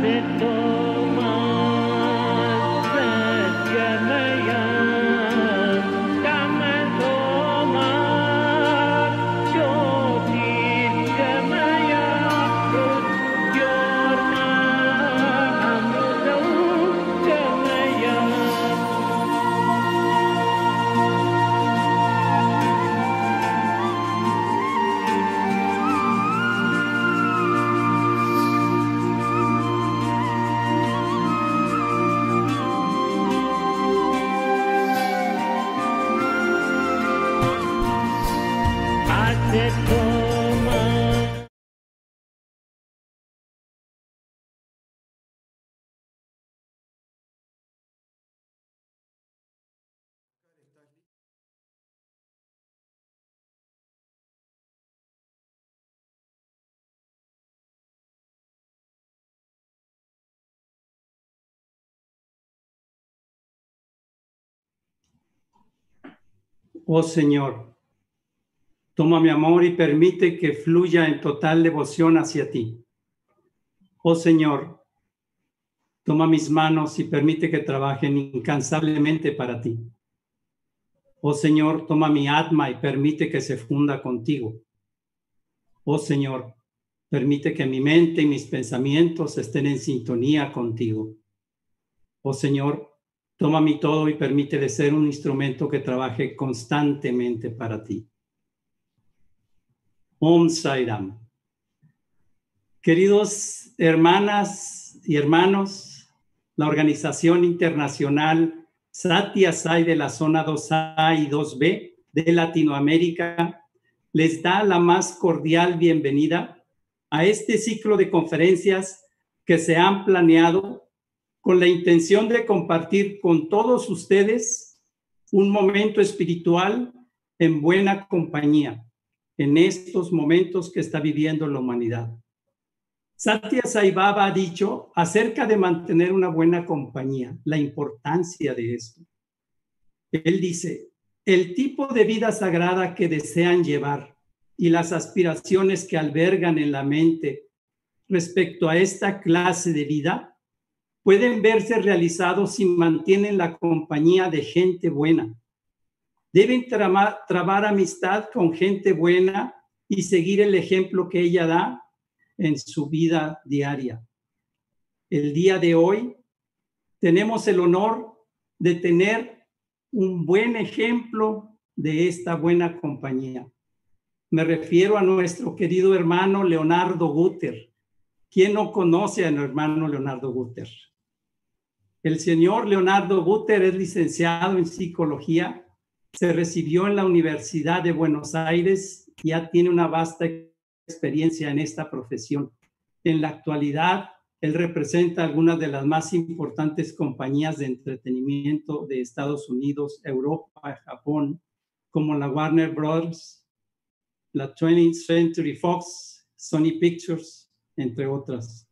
Before Oh Señor, toma mi amor y permite que fluya en total devoción hacia ti. Oh Señor, toma mis manos y permite que trabajen incansablemente para ti. Oh Señor, toma mi alma y permite que se funda contigo. Oh Señor, permite que mi mente y mis pensamientos estén en sintonía contigo. Oh Señor, toma mi todo y permítele ser un instrumento que trabaje constantemente para ti. Om Sairam. Queridos hermanas y hermanos, la Organización Internacional Satya Sai de la zona 2A y 2B de Latinoamérica les da la más cordial bienvenida a este ciclo de conferencias que se han planeado con la intención de compartir con todos ustedes un momento espiritual en buena compañía en estos momentos que está viviendo la humanidad. Satya Sai Baba ha dicho acerca de mantener una buena compañía, la importancia de esto. Él dice, el tipo de vida sagrada que desean llevar y las aspiraciones que albergan en la mente respecto a esta clase de vida pueden verse realizados si mantienen la compañía de gente buena. Deben trabar amistad con gente buena y seguir el ejemplo que ella da en su vida diaria. El día de hoy tenemos el honor de tener un buen ejemplo de esta buena compañía. Me refiero a nuestro querido hermano Leonardo Guter. ¿Quién no conoce a nuestro hermano Leonardo Guter? El señor Leonardo Guter es licenciado en psicología, se recibió en la Universidad de Buenos Aires, ya tiene una vasta experiencia en esta profesión. En la actualidad, él representa algunas de las más importantes compañías de entretenimiento de Estados Unidos, Europa, Japón, como la Warner Bros., la 20th Century Fox, Sony Pictures, entre otras.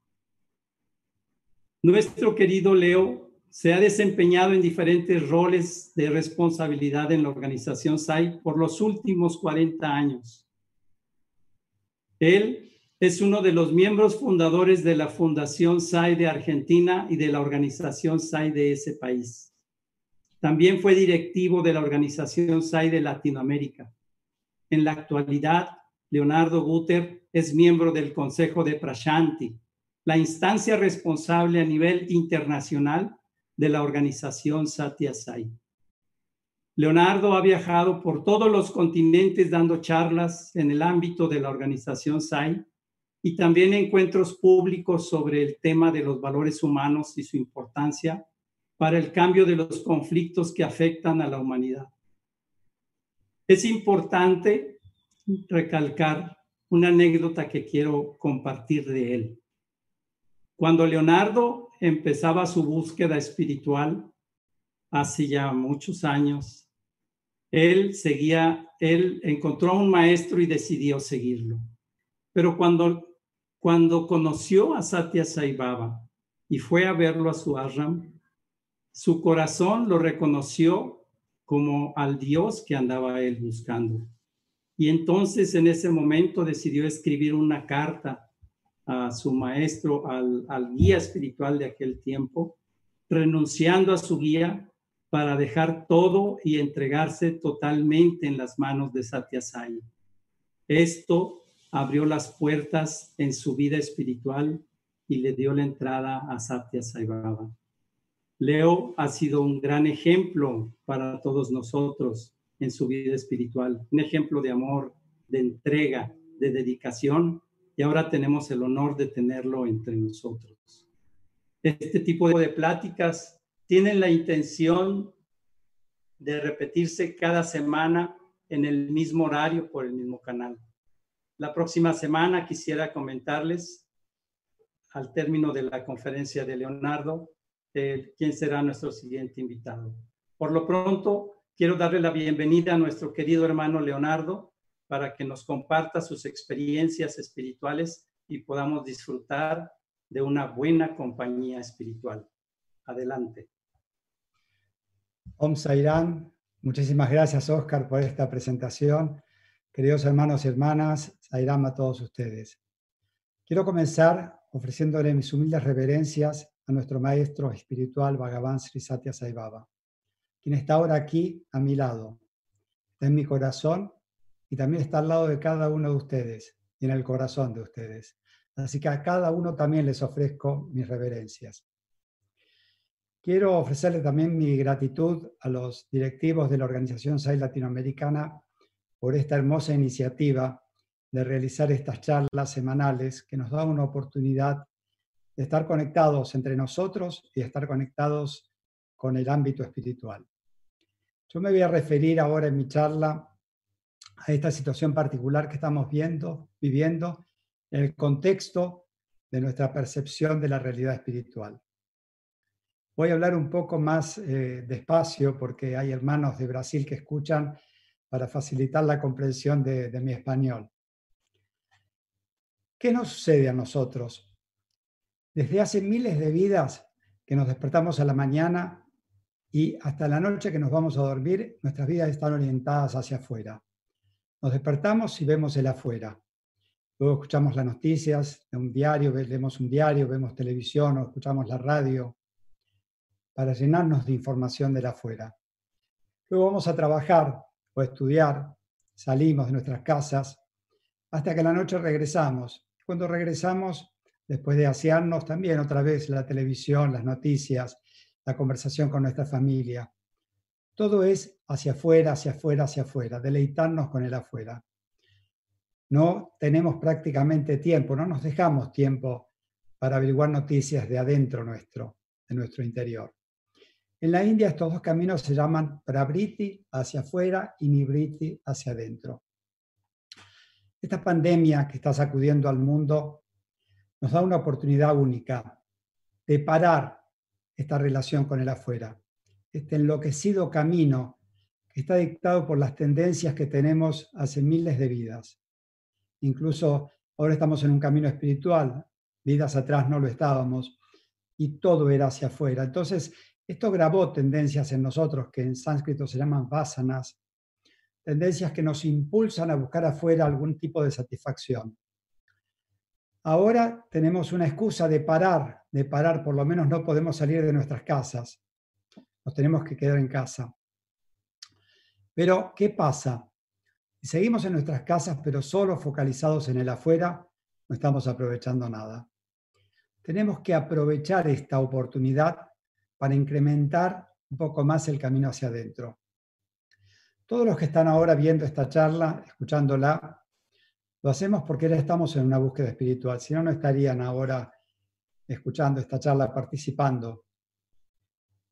Nuestro querido Leo se ha desempeñado en diferentes roles de responsabilidad en la organización SAI por los últimos 40 años. Él es uno de los miembros fundadores de la Fundación SAI de Argentina y de la organización SAI de ese país. También fue directivo de la organización SAI de Latinoamérica. En la actualidad, Leonardo Guter es miembro del Consejo de Prashanti, la instancia responsable a nivel internacional de la organización Satya Sai. Leonardo ha viajado por todos los continentes dando charlas en el ámbito de la organización SAI y también encuentros públicos sobre el tema de los valores humanos y su importancia para el cambio de los conflictos que afectan a la humanidad. Es importante recalcar una anécdota que quiero compartir de él. Cuando Leonardo empezaba su búsqueda espiritual, hace ya muchos años, él seguía, él encontró a un maestro y decidió seguirlo. Pero cuando, cuando conoció a Satya Sai Baba y fue a verlo a su ashram, su corazón lo reconoció como al Dios que andaba él buscando. Y entonces en ese momento decidió escribir una carta a su maestro, al, al guía espiritual de aquel tiempo, renunciando a su guía para dejar todo y entregarse totalmente en las manos de Satya Sai. Esto abrió las puertas en su vida espiritual y le dio la entrada a Satya Sai Baba. Leo ha sido un gran ejemplo para todos nosotros en su vida espiritual, un ejemplo de amor, de entrega, de dedicación, y ahora tenemos el honor de tenerlo entre nosotros. Este tipo de pláticas tienen la intención de repetirse cada semana en el mismo horario por el mismo canal. La próxima semana quisiera comentarles, al término de la conferencia de Leonardo, eh, quién será nuestro siguiente invitado. Por lo pronto, quiero darle la bienvenida a nuestro querido hermano Leonardo para que nos comparta sus experiencias espirituales y podamos disfrutar de una buena compañía espiritual. Adelante. Om Sairam, muchísimas gracias Oscar por esta presentación. Queridos hermanos y hermanas, Sairam a todos ustedes. Quiero comenzar ofreciéndole mis humildes reverencias a nuestro maestro espiritual Bhagavan Sri Satya Sai Baba, quien está ahora aquí a mi lado, está en mi corazón y también está al lado de cada uno de ustedes y en el corazón de ustedes. Así que a cada uno también les ofrezco mis reverencias. Quiero ofrecerle también mi gratitud a los directivos de la Organización SAI Latinoamericana por esta hermosa iniciativa de realizar estas charlas semanales que nos da una oportunidad de estar conectados entre nosotros y estar conectados con el ámbito espiritual. Yo me voy a referir ahora en mi charla a esta situación particular que estamos viendo, viviendo en el contexto de nuestra percepción de la realidad espiritual. Voy a hablar un poco más eh, despacio porque hay hermanos de Brasil que escuchan para facilitar la comprensión de, de mi español. ¿Qué nos sucede a nosotros? Desde hace miles de vidas que nos despertamos a la mañana y hasta la noche que nos vamos a dormir, nuestras vidas están orientadas hacia afuera. Nos despertamos y vemos el afuera. Luego escuchamos las noticias de un diario, leemos un diario, vemos televisión o escuchamos la radio para llenarnos de información de la afuera. Luego vamos a trabajar o estudiar, salimos de nuestras casas, hasta que a la noche regresamos. Cuando regresamos, después de asearnos también otra vez la televisión, las noticias, la conversación con nuestra familia. Todo es hacia afuera, hacia afuera, hacia afuera, deleitarnos con el afuera. No tenemos prácticamente tiempo, no nos dejamos tiempo para averiguar noticias de adentro nuestro, de nuestro interior. En la India estos dos caminos se llaman Prabriti hacia afuera y Nibriti hacia adentro. Esta pandemia que está sacudiendo al mundo nos da una oportunidad única de parar esta relación con el afuera, este enloquecido camino que está dictado por las tendencias que tenemos hace miles de vidas. Incluso ahora estamos en un camino espiritual, vidas atrás no lo estábamos, y todo era hacia afuera. Entonces, esto grabó tendencias en nosotros que en sánscrito se llaman vasanas, tendencias que nos impulsan a buscar afuera algún tipo de satisfacción. Ahora tenemos una excusa de parar, de parar, por lo menos no podemos salir de nuestras casas, nos tenemos que quedar en casa. Pero, ¿qué pasa? Si seguimos en nuestras casas, pero solo focalizados en el afuera, no estamos aprovechando nada. Tenemos que aprovechar esta oportunidad para incrementar un poco más el camino hacia adentro. Todos los que están ahora viendo esta charla, escuchándola, Lo hacemos porque ahora estamos en una búsqueda espiritual, si no, no estarían ahora escuchando esta charla, participando.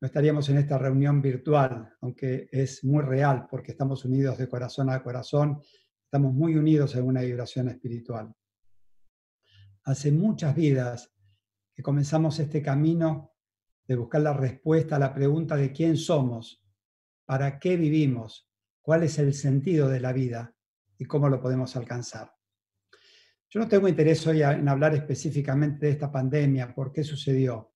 No estaríamos en esta reunión virtual, aunque es muy real porque estamos unidos de corazón a corazón, estamos muy unidos en una vibración espiritual. Hace muchas vidas que comenzamos este camino de buscar la respuesta a la pregunta de quién somos, para qué vivimos, cuál es el sentido de la vida y cómo lo podemos alcanzar. Yo no tengo interés hoy en hablar específicamente de esta pandemia, por qué sucedió.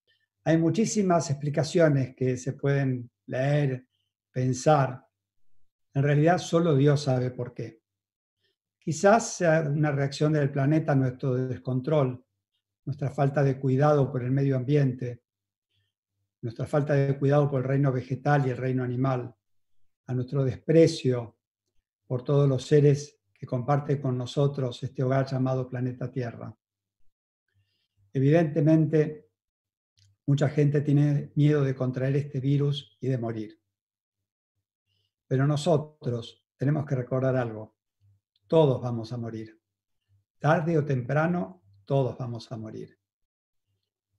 Hay muchísimas explicaciones que se pueden leer, pensar. En realidad solo Dios sabe por qué. Quizás sea una reacción del planeta a nuestro descontrol, nuestra falta de cuidado por el medio ambiente, nuestra falta de cuidado por el reino vegetal y el reino animal, a nuestro desprecio por todos los seres que comparten con nosotros este hogar llamado planeta Tierra. Evidentemente, mucha gente tiene miedo de contraer este virus y de morir. Pero nosotros tenemos que recordar algo. Todos vamos a morir. Tarde o temprano, todos vamos a morir.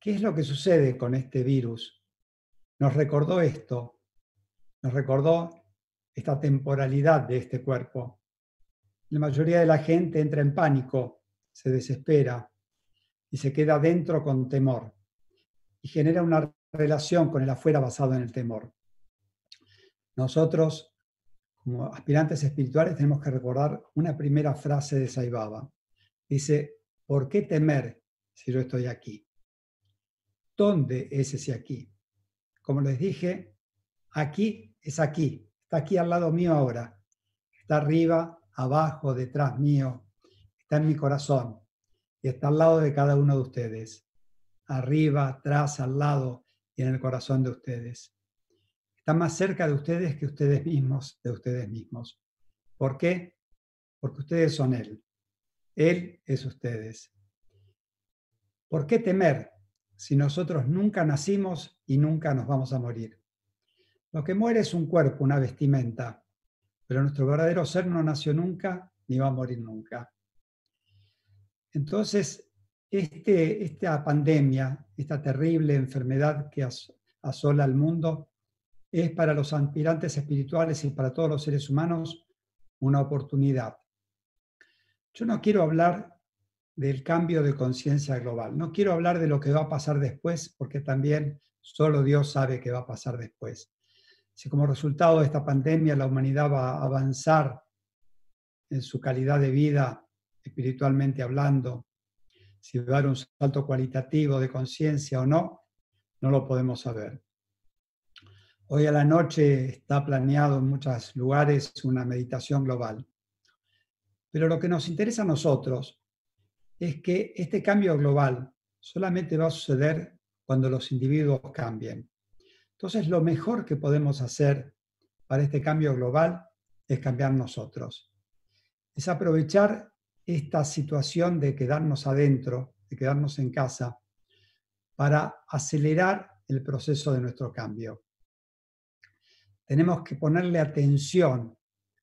¿Qué es lo que sucede con este virus? Nos recordó esto, nos recordó esta temporalidad de este cuerpo. La mayoría de la gente entra en pánico, se desespera y se queda dentro con temor y genera una relación con el afuera basado en el temor. Nosotros, como aspirantes espirituales, tenemos que recordar una primera frase de Saibaba. Dice, ¿por qué temer si yo estoy aquí? ¿Dónde es ese aquí? Como les dije, aquí es aquí, Está aquí al lado mío ahora. Está arriba, abajo, detrás mío. Está en mi corazón. Y está al lado de cada uno de ustedes. Arriba, atrás, al lado y en el corazón de ustedes. Está más cerca de ustedes que ustedes mismos, de ustedes mismos. ¿Por qué? Porque ustedes son Él. Él es ustedes. ¿Por qué temer si nosotros nunca nacimos y nunca nos vamos a morir? Lo que muere es un cuerpo, una vestimenta, pero nuestro verdadero ser no nació nunca ni va a morir nunca. Entonces, este, esta pandemia, esta terrible enfermedad que asola al mundo, es para los aspirantes espirituales y para todos los seres humanos una oportunidad. Yo no quiero hablar del cambio de conciencia global, no quiero hablar de lo que va a pasar después, porque también solo Dios sabe qué va a pasar después si como resultado de esta pandemia la humanidad va a avanzar en su calidad de vida, espiritualmente hablando, si va a dar un salto cualitativo de conciencia o no, no lo podemos saber. Hoy a la noche está planeado en muchos lugares una meditación global. Pero lo que nos interesa a nosotros es que este cambio global solamente va a suceder cuando los individuos cambien. Entonces, lo mejor que podemos hacer para este cambio global es cambiar nosotros. Es aprovechar esta situación de quedarnos adentro, de quedarnos en casa, para acelerar el proceso de nuestro cambio. Tenemos que ponerle atención,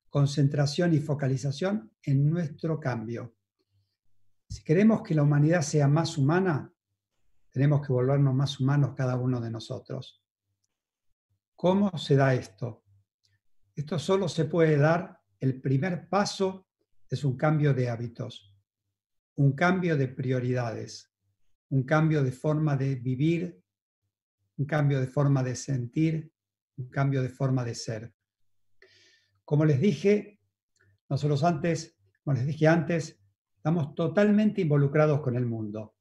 concentración y focalización en nuestro cambio. Si queremos que la humanidad sea más humana, tenemos que volvernos más humanos cada uno de nosotros. ¿Cómo se da esto? Esto solo se puede dar, el primer paso es un cambio de hábitos, un cambio de prioridades, un cambio de forma de vivir, un cambio de forma de sentir, un cambio de forma de ser. Como les dije, nosotros antes, como les dije antes, estamos totalmente involucrados con el mundo.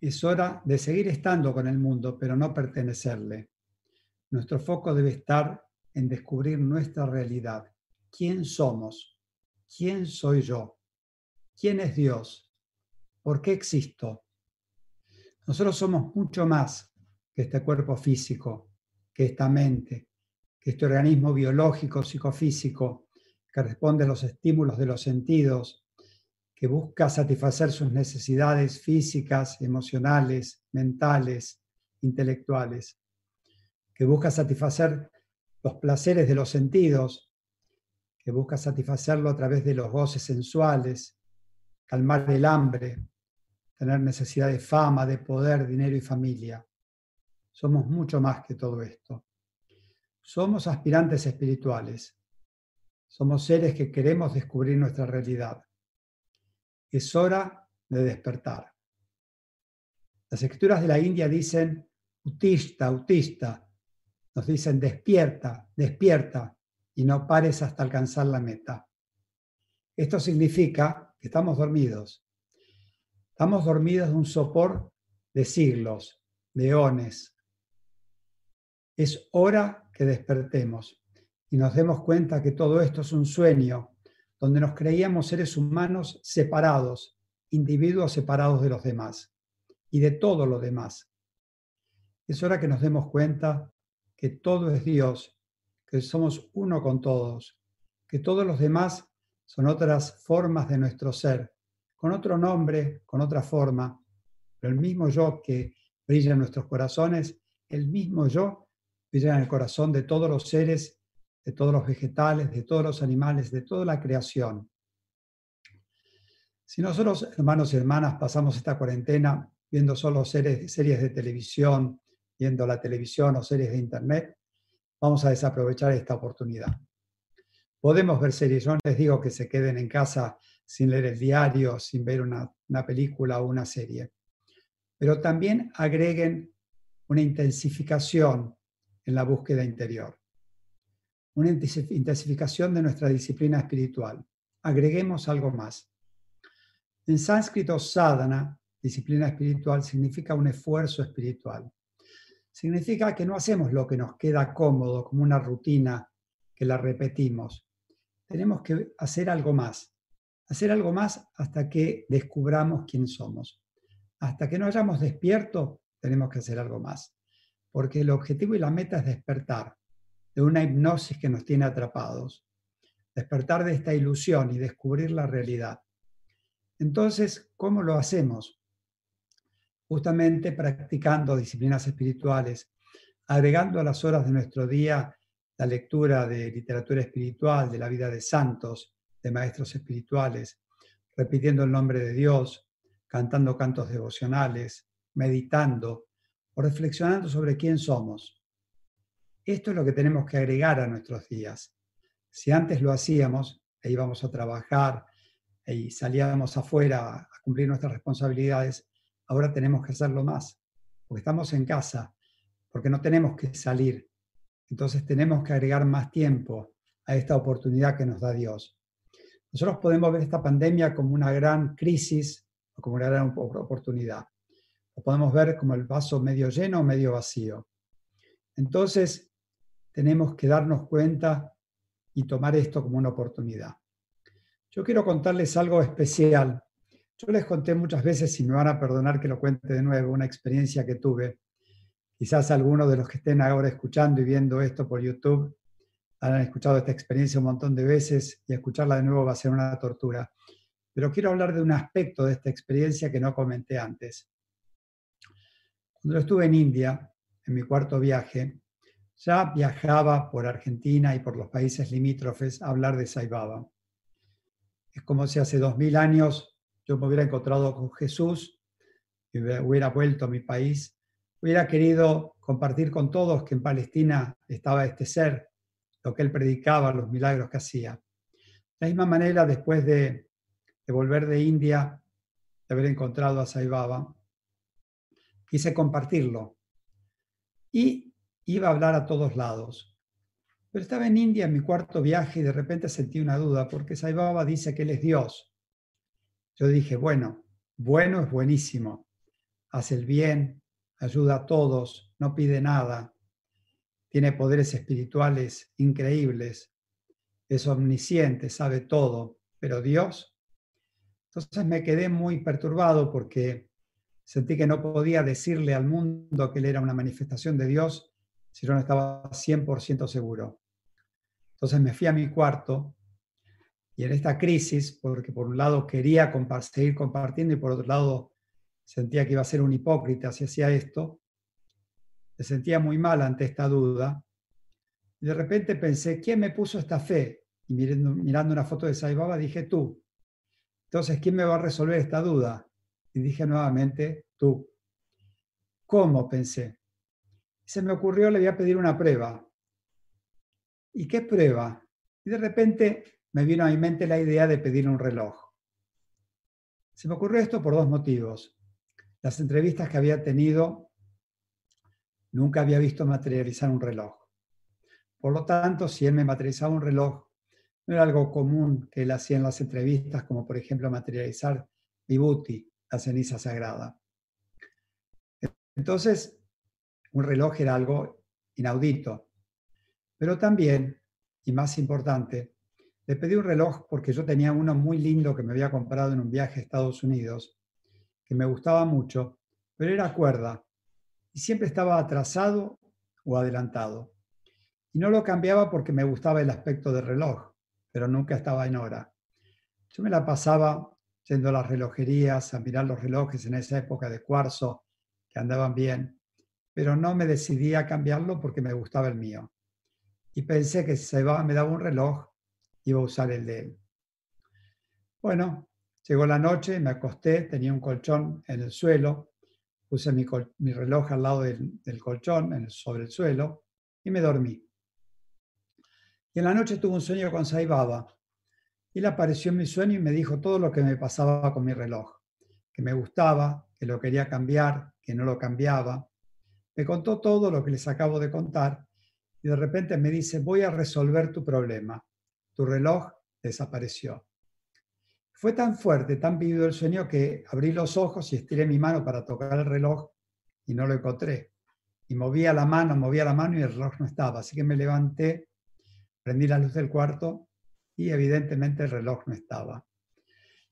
Es hora de seguir estando con el mundo, pero no pertenecerle. Nuestro foco debe estar en descubrir nuestra realidad. ¿Quién somos? ¿Quién soy yo? ¿Quién es Dios? ¿Por qué existo? Nosotros somos mucho más que este cuerpo físico, que esta mente, que este organismo biológico, psicofísico, que responde a los estímulos de los sentidos, que busca satisfacer sus necesidades físicas, emocionales, mentales, intelectuales que busca satisfacer los placeres de los sentidos, que busca satisfacerlo a través de los goces sensuales, calmar el hambre, tener necesidad de fama, de poder, dinero y familia. Somos mucho más que todo esto. Somos aspirantes espirituales. Somos seres que queremos descubrir nuestra realidad. Es hora de despertar. Las escrituras de la India dicen, autista, autista. Nos dicen, despierta, despierta y no pares hasta alcanzar la meta. Esto significa que estamos dormidos. Estamos dormidos de un sopor de siglos, de eones. Es hora que despertemos y nos demos cuenta que todo esto es un sueño donde nos creíamos seres humanos separados, individuos separados de los demás y de todo lo demás. Es hora que nos demos cuenta que todo es Dios, que somos uno con todos, que todos los demás son otras formas de nuestro ser, con otro nombre, con otra forma, pero el mismo yo que brilla en nuestros corazones, el mismo yo brilla en el corazón de todos los seres, de todos los vegetales, de todos los animales, de toda la creación. Si nosotros, hermanos y hermanas, pasamos esta cuarentena viendo solo series, series de televisión, viendo la televisión o series de internet, vamos a desaprovechar esta oportunidad. Podemos ver series, yo les digo que se queden en casa sin leer el diario, sin ver una película o una serie, pero también agreguen una intensificación en la búsqueda interior, una intensificación de nuestra disciplina espiritual. Agreguemos algo más. En sánscrito, sadhana, disciplina espiritual, significa un esfuerzo espiritual. Significa que no hacemos lo que nos queda cómodo, como una rutina que la repetimos, tenemos que hacer algo más. Hacer algo más hasta que descubramos quién somos. Hasta que no hayamos despierto, tenemos que hacer algo más. Porque el objetivo y la meta es despertar de una hipnosis que nos tiene atrapados. Despertar de esta ilusión y descubrir la realidad. Entonces, ¿cómo lo hacemos? Justamente practicando disciplinas espirituales, agregando a las horas de nuestro día la lectura de literatura espiritual, de la vida de santos, de maestros espirituales, repitiendo el nombre de Dios, cantando cantos devocionales, meditando o reflexionando sobre quién somos. Esto es lo que tenemos que agregar a nuestros días. Si antes lo hacíamos e íbamos a trabajar y salíamos afuera a cumplir nuestras responsabilidades, ahora tenemos que hacerlo más, porque estamos en casa, porque no tenemos que salir, entonces tenemos que agregar más tiempo a esta oportunidad que nos da Dios. Nosotros podemos ver esta pandemia como una gran crisis o como una gran oportunidad. Lo podemos ver como el vaso medio lleno o medio vacío. Entonces, tenemos que darnos cuenta y tomar esto como una oportunidad. Yo quiero contarles algo especial. Yo les conté muchas veces, y me van a perdonar que lo cuente de nuevo, una experiencia que tuve Quizás algunos de los que estén ahora escuchando y viendo esto por YouTube han escuchado esta experiencia un montón de veces y escucharla de nuevo va a ser una tortura. Pero quiero hablar de un aspecto de esta experiencia que no comenté antes. Cuando estuve en India, en mi cuarto viaje, ya viajaba por Argentina y por los países limítrofes a hablar de Sai Baba. Es como si hace dos mil años yo me hubiera encontrado con Jesús y hubiera vuelto a mi país hubiera querido compartir con todos que en Palestina estaba este ser, lo que él predicaba, los milagros que hacía. De la misma manera, después de, volver de India, de haber encontrado a Sai Baba, quise compartirlo. Y iba a hablar a todos lados. Pero estaba en India en mi cuarto viaje y de repente sentí una duda, porque Sai Baba dice que él es Dios. Yo dije, bueno, bueno es buenísimo, hace el bien, ayuda a todos, no pide nada, tiene poderes espirituales increíbles, es omnisciente, sabe todo, pero Dios. Entonces me quedé muy perturbado porque sentí que no podía decirle al mundo que él era una manifestación de Dios si yo no estaba 100% seguro. Entonces me fui a mi cuarto y en esta crisis, porque por un lado quería seguir compartiendo y por otro lado sentía que iba a ser un hipócrita si hacía esto, me sentía muy mal ante esta duda. Y de repente pensé, ¿quién me puso esta fe? Y mirando, mirando una foto de Sai Baba dije, tú. Entonces, ¿quién me va a resolver esta duda? Y dije nuevamente, tú. ¿Cómo? Pensé. Se me ocurrió, le voy a pedir una prueba. ¿Y qué prueba? Y de repente me vino a mi mente la idea de pedir un reloj. Se me ocurrió esto por dos motivos. Las entrevistas que había tenido, nunca había visto materializar un reloj. Por lo tanto, si él me materializaba un reloj, no era algo común que él hacía en las entrevistas, como por ejemplo materializar Vibhuti, la ceniza sagrada. Entonces, un reloj era algo inaudito. Pero también, y más importante, le pedí un reloj porque yo tenía uno muy lindo que me había comprado en un viaje a Estados Unidos, que me gustaba mucho, pero era cuerda y siempre estaba atrasado o adelantado. Y no lo cambiaba porque me gustaba el aspecto del reloj, pero nunca estaba en hora. Yo me la pasaba yendo a las relojerías a mirar los relojes en esa época de cuarzo que andaban bien, pero no me decidí a cambiarlo porque me gustaba el mío. Y pensé que si se me daba un reloj, iba a usar el de él. Bueno, llegó la noche, me acosté, tenía un colchón en el suelo, puse mi, reloj al lado del, colchón, sobre el suelo, y me dormí. Y en la noche tuve un sueño con Sai Baba. Él apareció en mi sueño y me dijo todo lo que me pasaba con mi reloj, que me gustaba, que lo quería cambiar, que no lo cambiaba. Me contó todo lo que les acabo de contar y de repente me dice, voy a resolver tu problema tu reloj desapareció. Fue tan fuerte, tan vivido el sueño que abrí los ojos y estiré mi mano para tocar el reloj y no lo encontré. Y movía la mano, movía la mano y el reloj no estaba. Así que me levanté, prendí la luz del cuarto y evidentemente el reloj no estaba.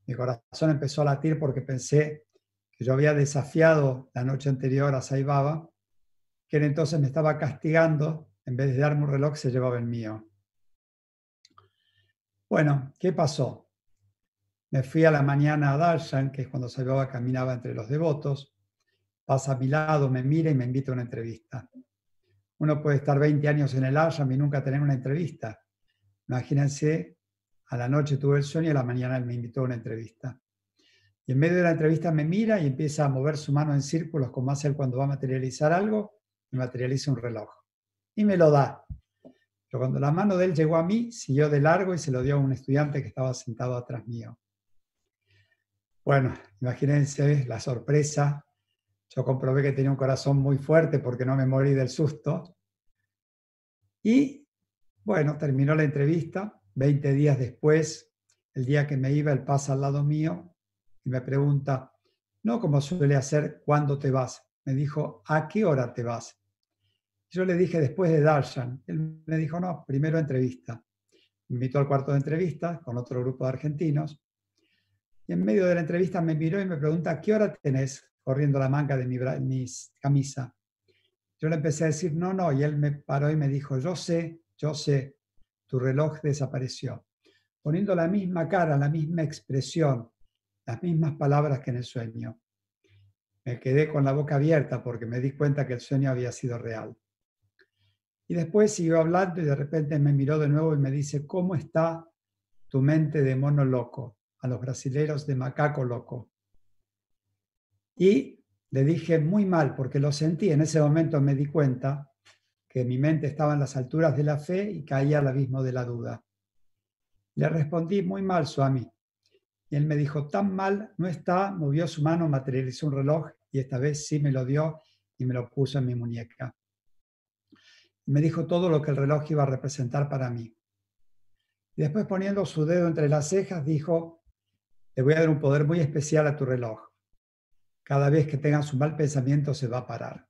Mi corazón empezó a latir porque pensé que yo había desafiado la noche anterior a Saibaba, que él entonces me estaba castigando, en vez de darme un reloj se llevaba el mío. Bueno, ¿qué pasó? Me fui a la mañana a Darshan, que es cuando Saibaba caminaba entre los devotos, pasa a mi lado, me mira y me invita a una entrevista. Uno puede estar 20 años en el ashram y nunca tener una entrevista. Imagínense, a la noche tuve el sueño y a la mañana me invitó a una entrevista. Y en medio de la entrevista me mira y empieza a mover su mano en círculos como hace él cuando va a materializar algo y materializa un reloj. Y me lo da. Pero cuando la mano de él llegó a mí, siguió de largo y se lo dio a un estudiante que estaba sentado atrás mío. Bueno, imagínense la sorpresa. Yo comprobé que tenía un corazón muy fuerte porque no me morí del susto. Y bueno, terminó la entrevista. Veinte días después, el día que me iba, él pasa al lado mío y me pregunta, no como suele hacer, ¿cuándo te vas? Me dijo, ¿a qué hora te vas? Yo le dije después de Darshan. Él me dijo, no, primero entrevista. Me invitó al cuarto de entrevista con otro grupo de argentinos. Y en medio de la entrevista me miró y me pregunta, ¿qué hora tenés corriendo la manga de mi, mi camisa? Yo le empecé a decir, no, no, y él me paró y me dijo, yo sé, yo sé, tu reloj desapareció. Poniendo la misma cara, la misma expresión, las mismas palabras que en el sueño. Me quedé con la boca abierta porque me di cuenta que el sueño había sido real. Y después siguió hablando y de repente me miró de nuevo y me dice, ¿cómo está tu mente de mono loco? A los brasileros de macaco loco. Y le dije muy mal, porque lo sentí, en ese momento me di cuenta que mi mente estaba en las alturas de la fe y caía al abismo de la duda. Le respondí muy mal, Swami. Y él me dijo, tan mal no está, movió su mano, materializó un reloj y esta vez sí me lo dio y me lo puso en mi muñeca me dijo todo lo que el reloj iba a representar para mí. Y después poniendo su dedo entre las cejas, dijo, le voy a dar un poder muy especial a tu reloj. Cada vez que tengas un mal pensamiento se va a parar.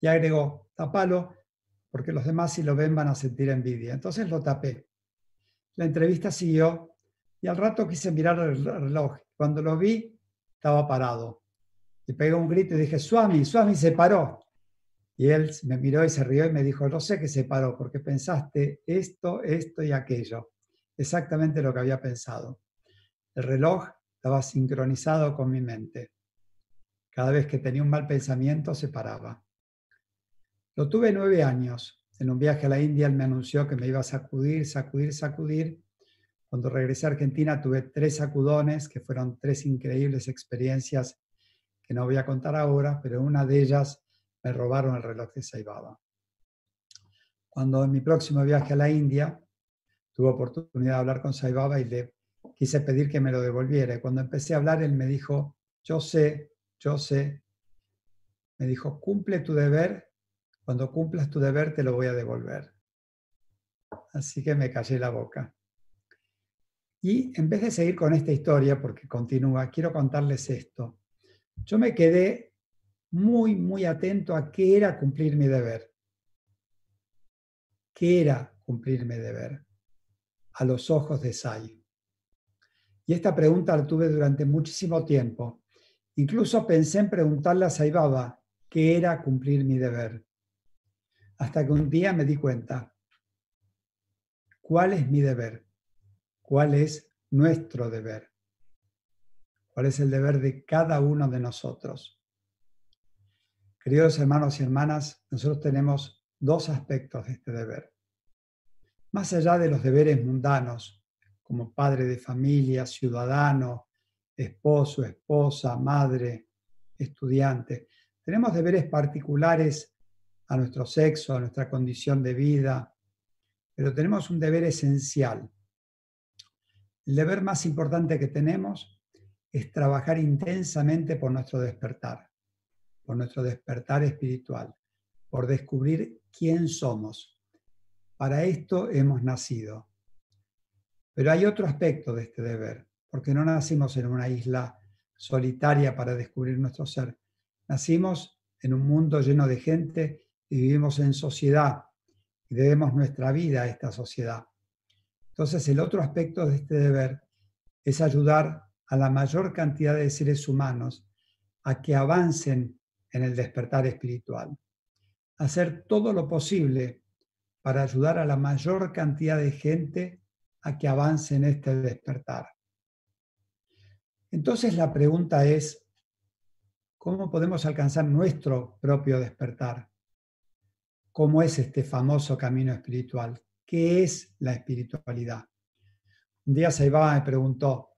Y agregó, tapalo, porque los demás si lo ven van a sentir envidia. Entonces lo tapé. La entrevista siguió y al rato quise mirar el reloj. Cuando lo vi, estaba parado. Y pegué un grito y dije, Swami, Swami se paró. Y él me miró y se rió y me dijo, no sé qué se paró, porque pensaste esto, esto y aquello. Exactamente lo que había pensado. El reloj estaba sincronizado con mi mente. Cada vez que tenía un mal pensamiento se paraba. Lo tuve nueve años. En un viaje a la India él me anunció que me iba a sacudir, sacudir, sacudir. Cuando regresé a Argentina tuve tres sacudones, que fueron tres increíbles experiencias que no voy a contar ahora, pero una de ellas me robaron el reloj de Saibaba. Cuando en mi próximo viaje a la India tuve oportunidad de hablar con Saibaba y le quise pedir que me lo devolviera. Cuando empecé a hablar, él me dijo, yo sé, yo sé. Me dijo, cumple tu deber, cuando cumplas tu deber te lo voy a devolver. Así que me callé la boca. Y en vez de seguir con esta historia, porque continúa, quiero contarles esto. Yo me quedé muy, muy atento a qué era cumplir mi deber. ¿Qué era cumplir mi deber? A los ojos de Sai. Y esta pregunta la tuve durante muchísimo tiempo. Incluso pensé en preguntarle a Sai Baba qué era cumplir mi deber. Hasta que un día me di cuenta. ¿Cuál es mi deber? ¿Cuál es nuestro deber? ¿Cuál es el deber de cada uno de nosotros? Queridos hermanos y hermanas, nosotros tenemos dos aspectos de este deber. Más allá de los deberes mundanos, como padre de familia, ciudadano, esposo, esposa, madre, estudiante, tenemos deberes particulares a nuestro sexo, a nuestra condición de vida, pero tenemos un deber esencial. El deber más importante que tenemos es trabajar intensamente por nuestro despertar, por nuestro despertar espiritual, por descubrir quién somos. Para esto hemos nacido. Pero hay otro aspecto de este deber, porque no nacimos en una isla solitaria para descubrir nuestro ser. Nacimos en un mundo lleno de gente y vivimos en sociedad y debemos nuestra vida a esta sociedad. Entonces el otro aspecto de este deber es ayudar a la mayor cantidad de seres humanos a que avancen en el despertar espiritual. Hacer todo lo posible para ayudar a la mayor cantidad de gente a que avance en este despertar. Entonces la pregunta es, ¿cómo podemos alcanzar nuestro propio despertar? ¿Cómo es este famoso camino espiritual? ¿Qué es la espiritualidad? Un día Saibaba me preguntó,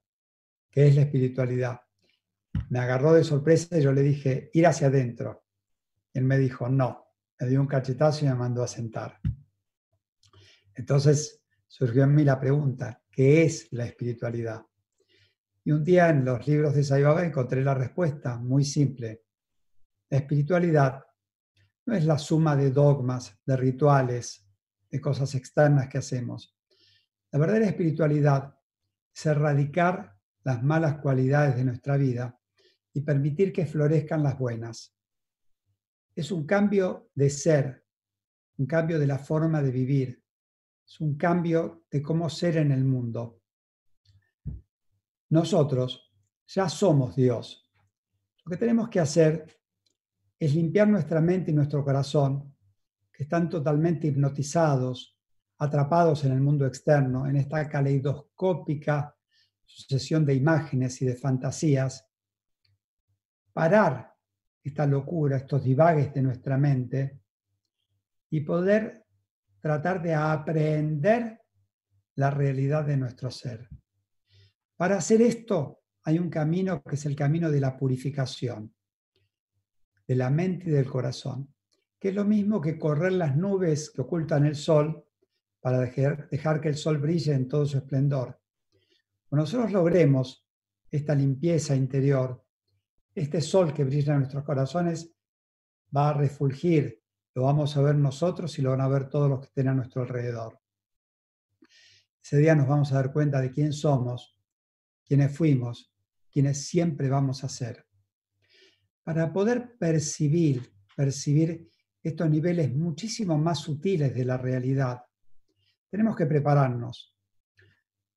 ¿Qué es la espiritualidad? Me agarró de sorpresa y yo le dije, ir hacia adentro. él me dijo, no. Me dio un cachetazo y me mandó a sentar. Entonces surgió en mí la pregunta, ¿qué es la espiritualidad? Y un día en los libros de Sai encontré la respuesta, muy simple. La espiritualidad no es la suma de dogmas, de rituales, de cosas externas que hacemos. La verdadera espiritualidad es erradicar las malas cualidades de nuestra vida y permitir que florezcan las buenas. Es un cambio de ser, un cambio de la forma de vivir, es un cambio de cómo ser en el mundo. Nosotros ya somos Dios. Lo que tenemos que hacer es limpiar nuestra mente y nuestro corazón, que están totalmente hipnotizados, atrapados en el mundo externo, en esta caleidoscópica sucesión de imágenes y de fantasías, parar esta locura, estos divagues de nuestra mente y poder tratar de aprender la realidad de nuestro ser. Para hacer esto hay un camino que es el camino de la purificación, de la mente y del corazón, que es lo mismo que correr las nubes que ocultan el sol para dejar, dejar que el sol brille en todo su esplendor. Cuando nosotros logremos esta limpieza interior, este sol que brilla en nuestros corazones va a refulgir, lo vamos a ver nosotros y lo van a ver todos los que estén a nuestro alrededor. Ese día nos vamos a dar cuenta de quién somos, quiénes fuimos, quiénes siempre vamos a ser. Para poder percibir, percibir estos niveles muchísimo más sutiles de la realidad, tenemos que prepararnos.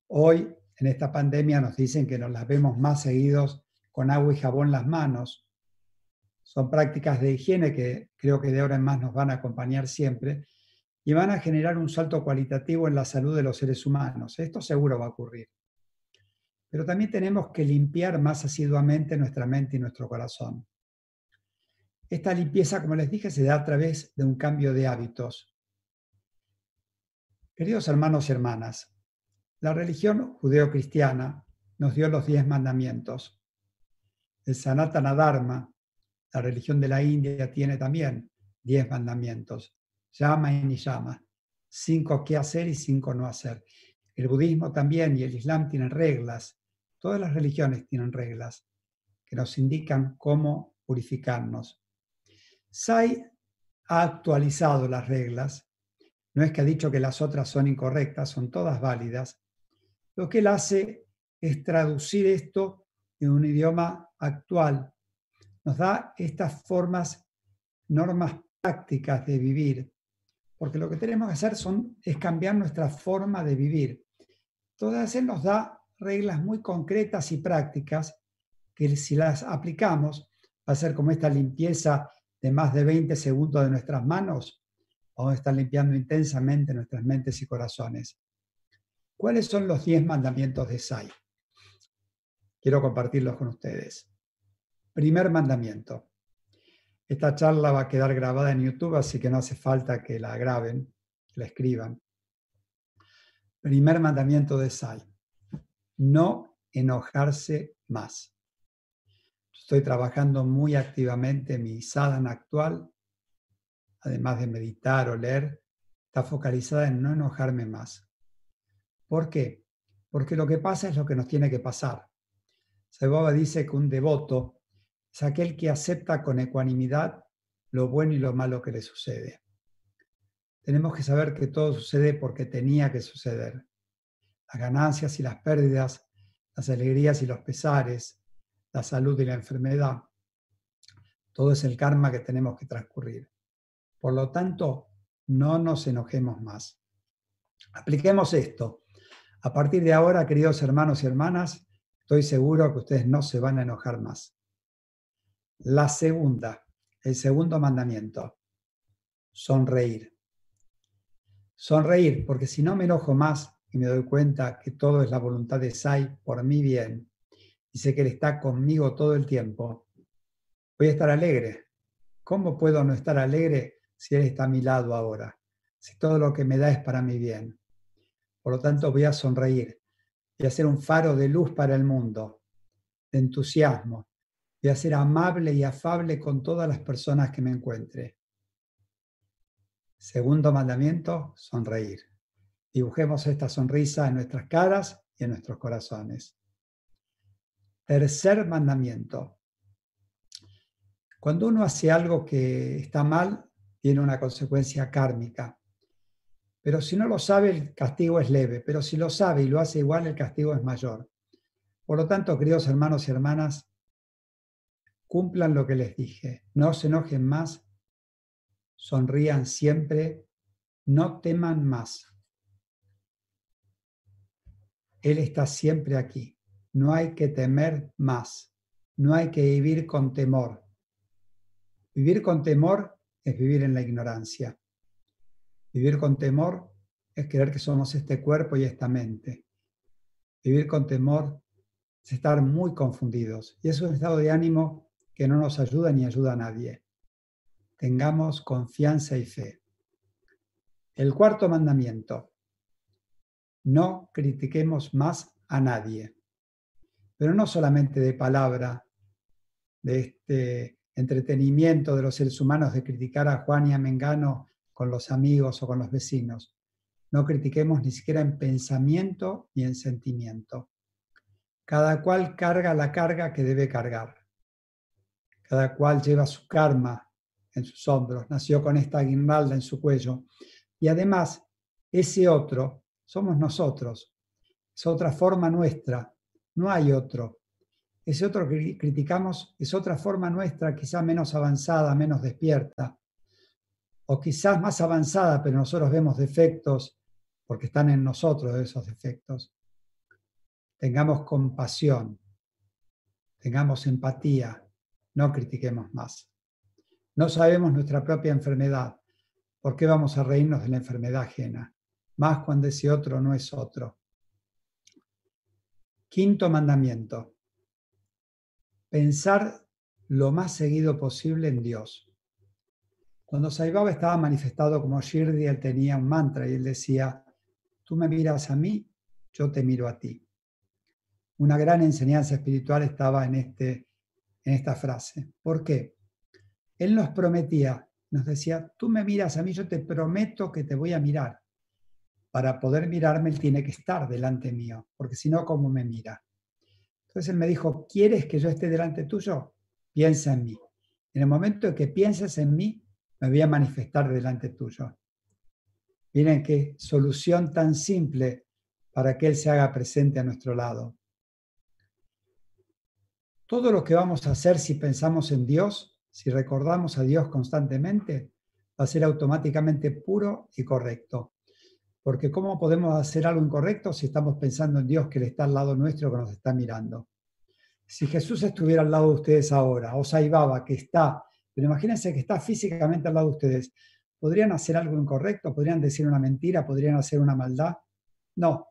Hoy en esta pandemia nos dicen que nos las vemos más seguidos con agua y jabón las manos. Son prácticas de higiene que creo que de ahora en más nos van a acompañar siempre y van a generar un salto cualitativo en la salud de los seres humanos. Esto seguro va a ocurrir. Pero también tenemos que limpiar más asiduamente nuestra mente y nuestro corazón. Esta limpieza, como les dije, se da a través de un cambio de hábitos. Queridos hermanos y hermanas, La religión judeocristiana nos dio los diez mandamientos. El Sanatana Dharma, la religión de la India, tiene también diez mandamientos. Llama y ni llama. Cinco qué hacer y cinco no hacer. El budismo también y el islam tienen reglas. Todas las religiones tienen reglas que nos indican cómo purificarnos. Sai ha actualizado las reglas. No es que ha dicho que las otras son incorrectas, son todas válidas. Lo que él hace es traducir esto en un idioma actual. Nos da estas formas, normas prácticas de vivir, porque lo que tenemos que hacer son, es cambiar nuestra forma de vivir. Todas él nos da reglas muy concretas y prácticas que si las aplicamos va a ser como esta limpieza de más de 20 segundos de nuestras manos, vamos a estar limpiando intensamente nuestras mentes y corazones. ¿Cuáles son los 10 mandamientos de Sai? Quiero compartirlos con ustedes. Primer mandamiento. Esta charla va a quedar grabada en YouTube, así que no hace falta que la graben, que la escriban. Primer mandamiento de Sai. No enojarse más. Estoy trabajando muy activamente mi sadhana actual, además de meditar o leer, está focalizada en no enojarme más. ¿Por qué? Porque lo que pasa es lo que nos tiene que pasar. Sai dice que un devoto es aquel que acepta con ecuanimidad lo bueno y lo malo que le sucede. Tenemos que saber que todo sucede porque tenía que suceder. Las ganancias y las pérdidas, las alegrías y los pesares, la salud y la enfermedad. Todo es el karma que tenemos que transcurrir. Por lo tanto, no nos enojemos más. Apliquemos esto. A partir de ahora, queridos hermanos y hermanas, estoy seguro que ustedes no se van a enojar más. La segunda, el segundo mandamiento, sonreír. Sonreír, porque si no me enojo más y me doy cuenta que todo es la voluntad de Sai por mi bien, y sé que Él está conmigo todo el tiempo, voy a estar alegre. ¿Cómo puedo no estar alegre si Él está a mi lado ahora? Si todo lo que me da es para mi bien. Por lo tanto, voy a sonreír. Voy a ser un faro de luz para el mundo, de entusiasmo. Voy a ser amable y afable con todas las personas que me encuentre. Segundo mandamiento, sonreír. Dibujemos esta sonrisa en nuestras caras y en nuestros corazones. Tercer mandamiento. Cuando uno hace algo que está mal, tiene una consecuencia kármica. Pero si no lo sabe, el castigo es leve. Pero si lo sabe y lo hace igual, el castigo es mayor. Por lo tanto, queridos hermanos y hermanas, cumplan lo que les dije. No se enojen más, sonrían siempre, no teman más. Él está siempre aquí. No hay que temer más. No hay que vivir con temor. Vivir con temor es vivir en la ignorancia. Vivir con temor es creer que somos este cuerpo y esta mente. Vivir con temor es estar muy confundidos. Y es un estado de ánimo que no nos ayuda ni ayuda a nadie. Tengamos confianza y fe. El cuarto mandamiento. No critiquemos más a nadie pero no solamente de palabra, de este entretenimiento de los seres humanos de criticar a Juan y a Mengano con los amigos o con los vecinos. No critiquemos ni siquiera en pensamiento ni en sentimiento. Cada cual carga la carga que debe cargar. Cada cual lleva su karma en sus hombros, nació con esta guirnalda en su cuello. Y además, ese otro somos nosotros. Es otra forma nuestra no hay otro. Ese otro que criticamos es otra forma nuestra, quizá menos avanzada, menos despierta, o quizás más avanzada, pero nosotros vemos defectos porque están en nosotros esos defectos. Tengamos compasión, tengamos empatía, no critiquemos más. No sabemos nuestra propia enfermedad. ¿Por qué vamos a reírnos de la enfermedad ajena? Más cuando ese otro no es otro. Quinto mandamiento. Pensar lo más seguido posible en Dios. Cuando Saibaba estaba manifestado como Shirdi, él tenía un mantra y él decía, tú me miras a mí yo te miro a ti. Una gran enseñanza espiritual estaba en, este, en esta frase. ¿Por qué? Él nos prometía, nos decía, tú me miras a mí, yo te prometo que te voy a mirar. Para poder mirarme, él tiene que estar delante mío, porque si no, ¿cómo me mira? Entonces él me dijo, ¿quieres que yo esté delante tuyo? Piensa en mí. En el momento en que pienses en mí, me voy a manifestar delante tuyo. Miren qué solución tan simple para que Él se haga presente a nuestro lado. Todo lo que vamos a hacer si pensamos en Dios, si recordamos a Dios constantemente, va a ser automáticamente puro y correcto. Porque ¿cómo podemos hacer algo incorrecto si estamos pensando en Dios que le está al lado nuestro, que nos está mirando? Si Jesús estuviera al lado de ustedes ahora, o Saibaba, que está, pero imagínense que está físicamente al lado de ustedes, ¿podrían hacer algo incorrecto? ¿Podrían decir una mentira? ¿Podrían hacer una maldad? No,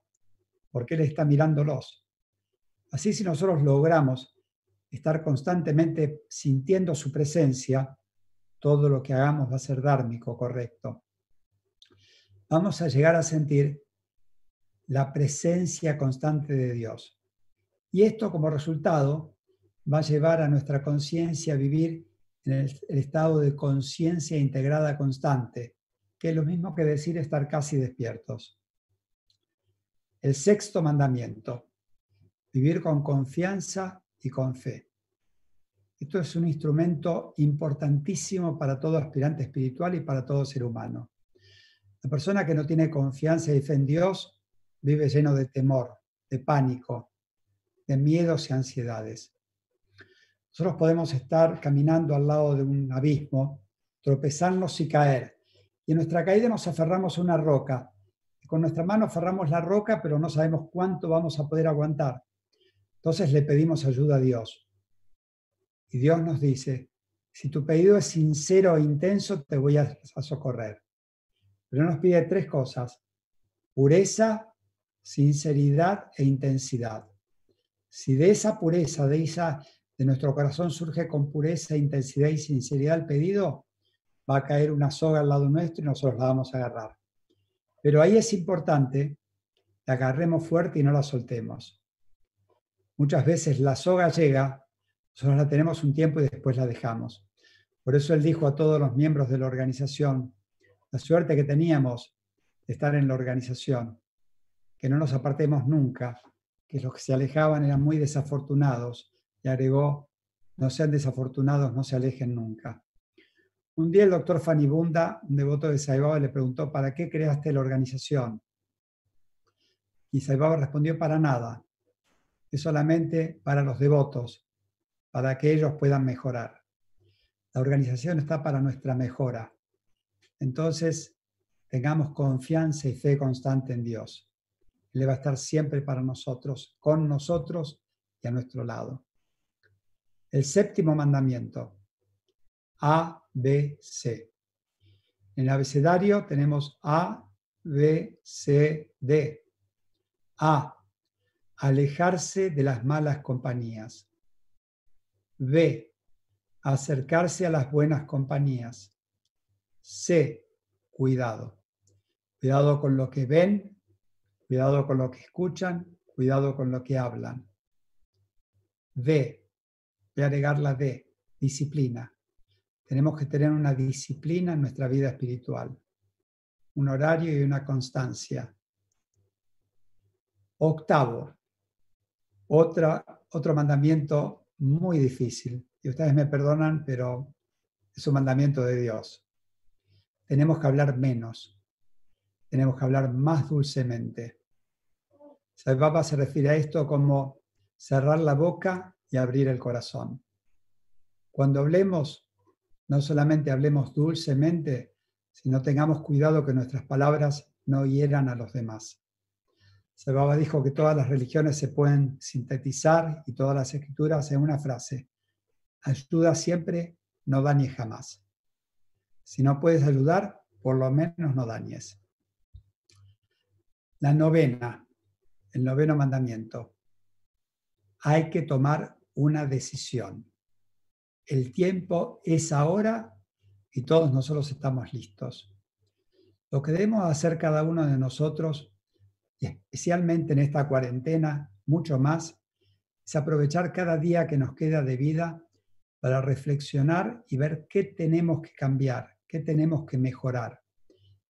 porque Él está mirándolos. Así si nosotros logramos estar constantemente sintiendo su presencia, todo lo que hagamos va a ser dármico, correcto. Vamos a llegar a sentir la presencia constante de Dios. Y esto como resultado va a llevar a nuestra conciencia a vivir en el, estado de conciencia integrada constante, que es lo mismo que decir estar casi despiertos. El sexto mandamiento, vivir con confianza y con fe. Esto es un instrumento importantísimo para todo aspirante espiritual y para todo ser humano. La persona que no tiene confianza y fe en Dios vive lleno de temor, de pánico, de miedos y ansiedades. Nosotros podemos estar caminando al lado de un abismo, tropezarnos y caer. Y en nuestra caída nos aferramos a una roca. con nuestra mano aferramos la roca, pero no sabemos cuánto vamos a poder aguantar. Entonces le pedimos ayuda a Dios. Y Dios nos dice, si tu pedido es sincero e intenso, te voy a, a socorrer. Pero nos pide tres cosas. Pureza, sinceridad e intensidad. Si de esa pureza, de, esa, de nuestro corazón surge con pureza, intensidad y sinceridad el pedido, va a caer una soga al lado nuestro y nosotros la vamos a agarrar. Pero ahí es importante que agarremos fuerte y no la soltemos. Muchas veces la soga llega, nosotros la tenemos un tiempo y después la dejamos. Por eso él dijo a todos los miembros de la organización, la suerte que teníamos de estar en la organización, que no nos apartemos nunca, que los que se alejaban eran muy desafortunados, y agregó, no sean desafortunados, no se alejen nunca. Un día el doctor Fanibunda, un devoto de Saibaba, le preguntó, ¿para qué creaste la organización? Y Saibaba respondió, para nada, es solamente para los devotos, para que ellos puedan mejorar. La organización está para nuestra mejora. Entonces, tengamos confianza y fe constante en Dios. Él va a estar siempre para nosotros, con nosotros y a nuestro lado. El séptimo mandamiento, A, B, C. En el abecedario tenemos A, B, C, D. A, alejarse de las malas compañías. B, acercarse a las buenas compañías. C, cuidado. Cuidado con lo que ven Cuidado con lo que escuchan, cuidado con lo que hablan. D. Voy a agregar la D, disciplina. Tenemos que tener una disciplina en nuestra vida espiritual, un horario y una constancia. Octavo, otra, otro mandamiento muy difícil, y ustedes me perdonan, pero es un mandamiento de Dios. Tenemos que hablar menos, tenemos que hablar más dulcemente. Sai se refiere a esto como cerrar la boca y abrir el corazón. Cuando hablemos, no solamente hablemos dulcemente, sino tengamos cuidado que nuestras palabras no hieran a los demás. Sai dijo que todas las religiones se pueden sintetizar y todas las escrituras en una frase. Ayuda siempre, no dañes jamás. Si no puedes ayudar, por lo menos no dañes. La novena, el noveno mandamiento. Hay que tomar una decisión. El tiempo es ahora y todos nosotros estamos listos. Lo que debemos hacer cada uno de nosotros especialmente en esta cuarentena, mucho más, es aprovechar cada día que nos queda de vida para reflexionar y ver qué tenemos que cambiar, qué tenemos que mejorar.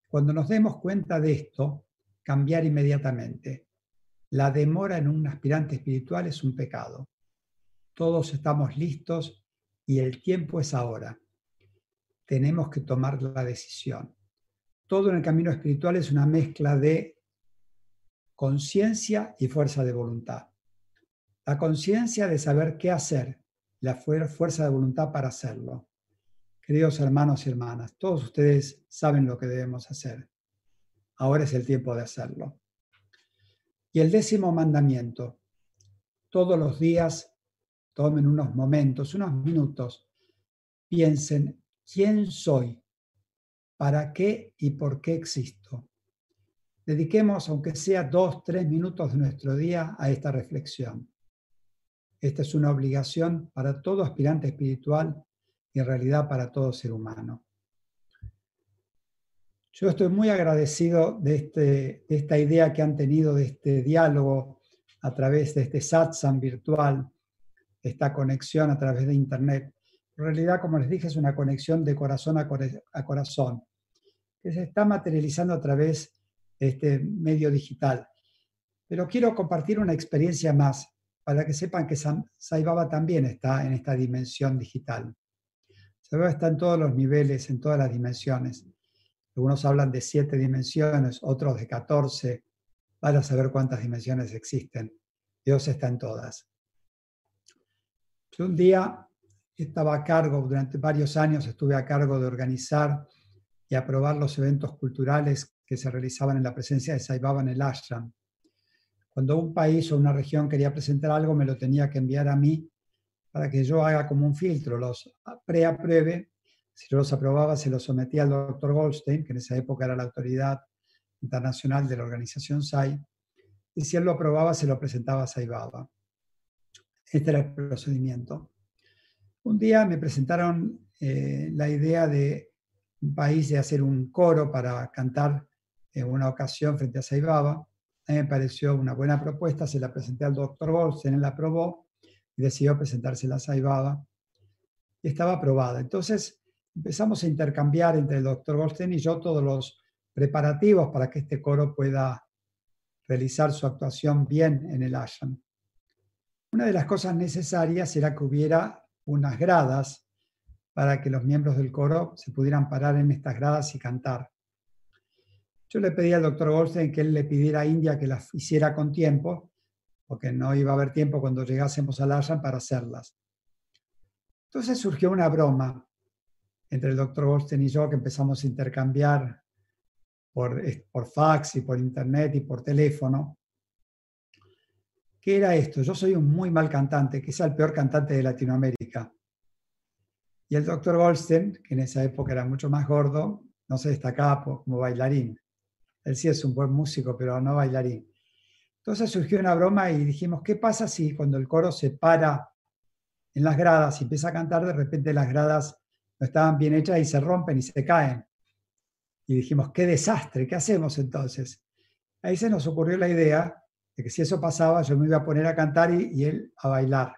Cuando nos demos cuenta de esto, cambiar inmediatamente. La demora en un aspirante espiritual es un pecado. Todos estamos listos y el tiempo es ahora. Tenemos que tomar la decisión. Todo en el camino espiritual es una mezcla de conciencia y fuerza de voluntad. La conciencia de saber qué hacer, la fuerza de voluntad para hacerlo. Queridos hermanos y hermanas, todos ustedes saben lo que debemos hacer. Ahora es el tiempo de hacerlo. Y el décimo mandamiento, todos los días tomen unos momentos, unos minutos, piensen quién soy, para qué y por qué existo. Dediquemos, aunque sea dos, tres minutos de nuestro día, a esta reflexión. Esta es una obligación para todo aspirante espiritual y en realidad para todo ser humano. Yo estoy muy agradecido de, este, de esta idea que han tenido de este diálogo a través de este satsang virtual, esta conexión a través de Internet. En realidad, como les dije, es una conexión de corazón a, corazón, que se está materializando a través de este medio digital. Pero quiero compartir una experiencia más para que sepan que Sai Baba también está en esta dimensión digital. Sai Baba está en todos los niveles, en todas las dimensiones. Algunos hablan de siete dimensiones, otros de catorce. Para saber cuántas dimensiones existen. Dios está en todas. Yo un día estaba a cargo, durante varios años estuve a cargo de organizar y aprobar los eventos culturales que se realizaban en la presencia de Sai Baba en el ashram. Cuando un país o una región quería presentar algo, me lo tenía que enviar a mí para que yo haga como un filtro, los preapruebe. Si yo los aprobaba, se los sometía al doctor Goldstein, que en esa época era la autoridad internacional de la organización SAI, y si él lo aprobaba, se lo presentaba a Sai Baba. Este era el procedimiento. Un día me presentaron eh, la idea de un país de hacer un coro para cantar en una ocasión frente a Sai Baba. A mí me pareció una buena propuesta, se la presenté al doctor Bolsen, él la aprobó y decidió presentársela a Saibaba estaba aprobada. Entonces empezamos a intercambiar entre el doctor Goldstein y yo todos los preparativos para que este coro pueda realizar su actuación bien en el ashram. Una de las cosas necesarias era que hubiera unas gradas para que los miembros del coro se pudieran parar en estas gradas y cantar. Yo le pedí al doctor Goldstein que él le pidiera a India que las hiciera con tiempo, porque no iba a haber tiempo cuando llegásemos al Ashram para hacerlas. Entonces surgió una broma entre el doctor Goldstein y yo que empezamos a intercambiar por, por fax y por internet y por teléfono. ¿Qué era esto? Yo soy un muy mal cantante, quizá el peor cantante de Latinoamérica. Y el doctor Goldstein, que en esa época era mucho más gordo, no se destacaba como bailarín. Él sí es un buen músico, pero no bailarín. Entonces surgió una broma y dijimos, ¿qué pasa si cuando el coro se para en las gradas y empieza a cantar, de repente las gradas no estaban bien hechas y se rompen y se caen? Y dijimos, qué desastre, ¿qué hacemos entonces? Ahí se nos ocurrió la idea de que si eso pasaba, yo me iba a poner a cantar y, él a bailar.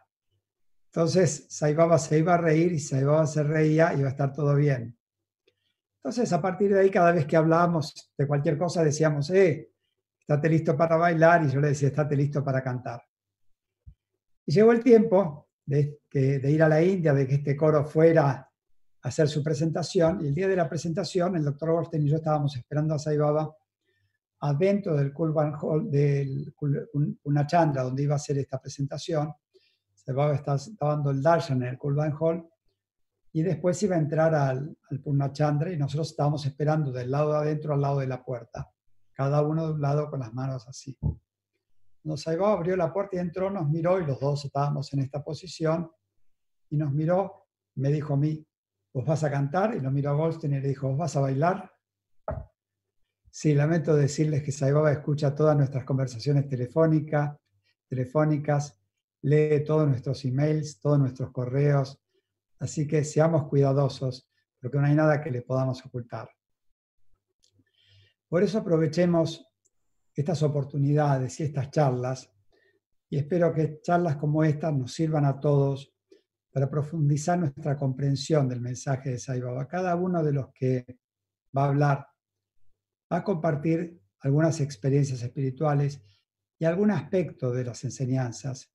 Entonces Saibaba se iba a reír y Saibaba se reía y iba a estar todo bien. Entonces, a partir de ahí, cada vez que hablábamos de cualquier cosa, decíamos, eh, estate listo para bailar, y yo le decía, estate listo para cantar. Y llegó el tiempo de, ir a la India, de que este coro fuera a hacer su presentación, y el día de la presentación, el doctor Goldstein y yo estábamos esperando a Sai Baba adentro del Kulban Hall, del Chandra, donde iba a hacer esta presentación. Sai Baba estaba, dando el darshan en el Kulban Hall, y después iba a entrar al, al Purnachandra y nosotros estábamos esperando del lado de adentro al lado de la puerta, cada uno de un lado con las manos así. Cuando Saibaba abrió la puerta y entró, nos miró y los dos estábamos en esta posición y nos miró, me dijo a mí, ¿vos vas a cantar? Y lo miró a Goldstein y le dijo, ¿vos vas a bailar? Sí, lamento decirles que Saibaba escucha todas nuestras conversaciones telefónicas, telefónicas, lee todos nuestros emails, todos nuestros correos, Así que seamos cuidadosos, porque no hay nada que le podamos ocultar. Por eso aprovechemos estas oportunidades y estas charlas. Y espero que charlas como estas nos sirvan a todos para profundizar nuestra comprensión del mensaje de Sai Baba. Cada uno de los que va a hablar a compartir algunas experiencias espirituales y algún aspecto de las enseñanzas.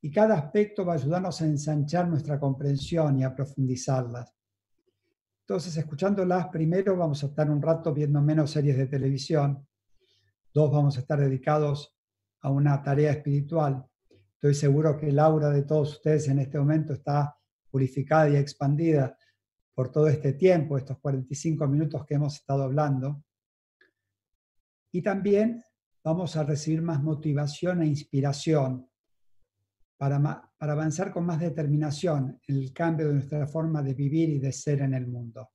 Y cada aspecto va a ayudarnos a ensanchar nuestra comprensión y a profundizarlas. Entonces, escuchándolas, primero vamos a estar un rato viendo menos series de televisión. Dos, vamos a estar dedicados a una tarea espiritual. Estoy seguro que el aura de todos ustedes en este momento está purificada y expandida por todo este tiempo, estos 45 minutos que hemos estado hablando. Y también vamos a recibir más motivación e inspiración para, para avanzar con más determinación en el cambio de nuestra forma de vivir y de ser en el mundo.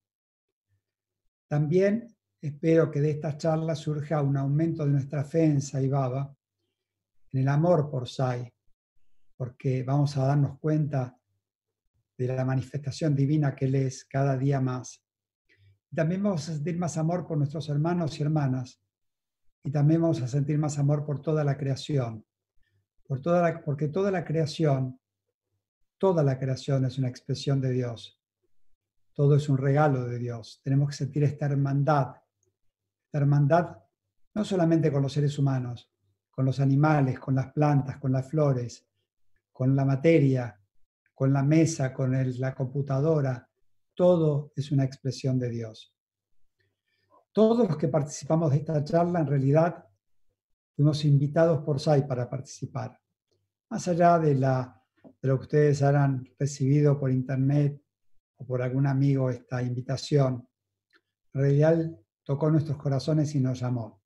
También espero que de estas charlas surja un aumento de nuestra fe en Sai Baba, en el amor por Sai, porque vamos a darnos cuenta de la manifestación divina que Él es cada día más. también vamos a sentir más amor por nuestros hermanos y hermanas, y también vamos a sentir más amor por toda la creación, por toda porque toda la creación, toda la creación es una expresión de Dios. Todo es un regalo de Dios. Tenemos que sentir esta hermandad. Esta hermandad no solamente con los seres humanos, con los animales, con las plantas, con las flores, con la materia, con la mesa, con la computadora. Todo es una expresión de Dios. Todos los que participamos de esta charla en realidad fuimos invitados por SAI para participar. Más allá de, la, de lo que ustedes habrán recibido por internet o por algún amigo esta invitación, en realidad tocó nuestros corazones y nos llamó.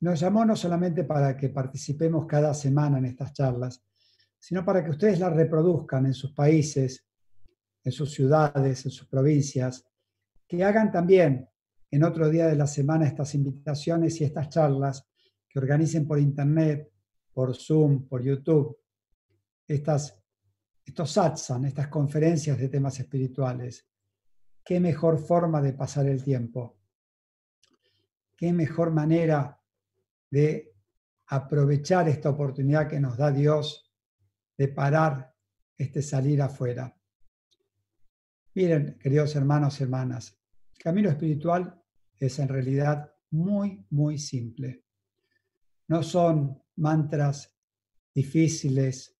Nos llamó no solamente para que participemos cada semana en estas charlas, sino para que ustedes las reproduzcan en sus países, en sus ciudades, en sus provincias, que hagan también en otro día de la semana estas invitaciones y estas charlas que organicen por internet, por Zoom, por YouTube, estas, estos satsang, estas conferencias de temas espirituales. Qué mejor forma de pasar el tiempo. Qué mejor manera de aprovechar esta oportunidad que nos da Dios de parar este salir afuera. Miren, queridos hermanos y hermanas, el camino espiritual es en realidad muy, muy simple. No son mantras difíciles,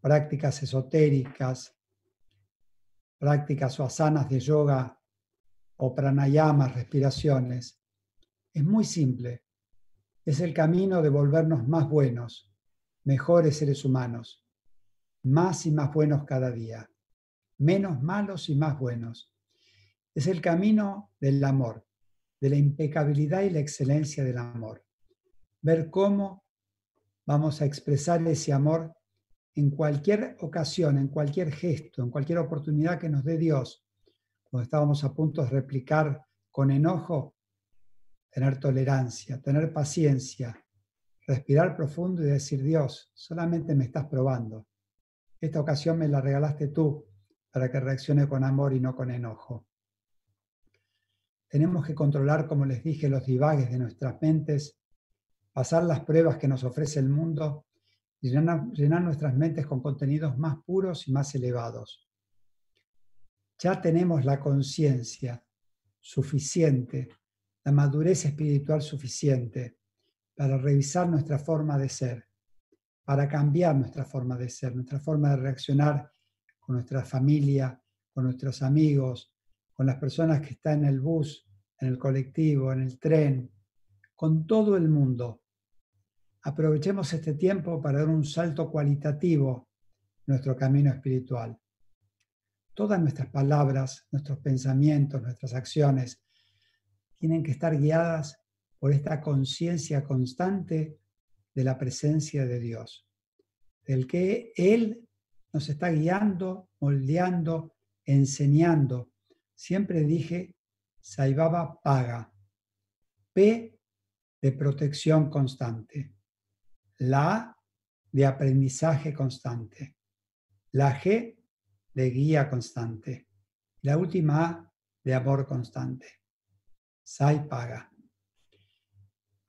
prácticas esotéricas, prácticas o asanas de yoga o pranayamas, respiraciones. Es muy simple. Es el camino de volvernos más buenos, mejores seres humanos, más y más buenos cada día, menos malos y más buenos. Es el camino del amor, de la impecabilidad y la excelencia del amor ver cómo vamos a expresar ese amor en cualquier ocasión, en cualquier gesto, en cualquier oportunidad que nos dé Dios. Cuando estábamos a punto de replicar con enojo, tener tolerancia, tener paciencia, respirar profundo y decir, Dios, solamente me estás probando. Esta ocasión me la regalaste tú para que reaccione con amor y no con enojo. Tenemos que controlar, como les dije, los divagues de nuestras mentes pasar las pruebas que nos ofrece el mundo y llenar, nuestras mentes con contenidos más puros y más elevados. Ya tenemos la conciencia suficiente, la madurez espiritual suficiente para revisar nuestra forma de ser, para cambiar nuestra forma de ser, nuestra forma de reaccionar con nuestra familia, con nuestros amigos, con las personas que están en el bus, en el colectivo, en el tren, con todo el mundo aprovechemos este tiempo para dar un salto cualitativo en nuestro camino espiritual. Todas nuestras palabras, nuestros pensamientos, nuestras acciones tienen que estar guiadas por esta conciencia constante de la presencia de Dios, del que Él nos está guiando, moldeando, enseñando. Siempre dije, Saibaba paga. P de protección constante la A de aprendizaje constante, la G de guía constante, la última A de amor constante. Sai paga.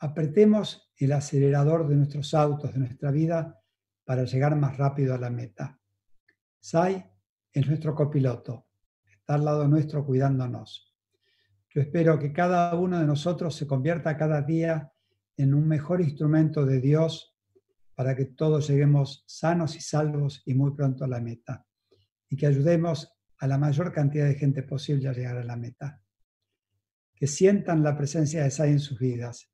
apretemos el acelerador de nuestros autos, de nuestra vida, para llegar más rápido a la meta. Sai es nuestro copiloto, al lado nuestro cuidándonos. Yo espero que cada uno de nosotros se convierta cada día en un mejor instrumento de Dios para que todos lleguemos sanos y salvos y muy pronto a la meta. Y que ayudemos a la mayor cantidad de gente posible a llegar a la meta. Que sientan la presencia de Sai en sus vidas,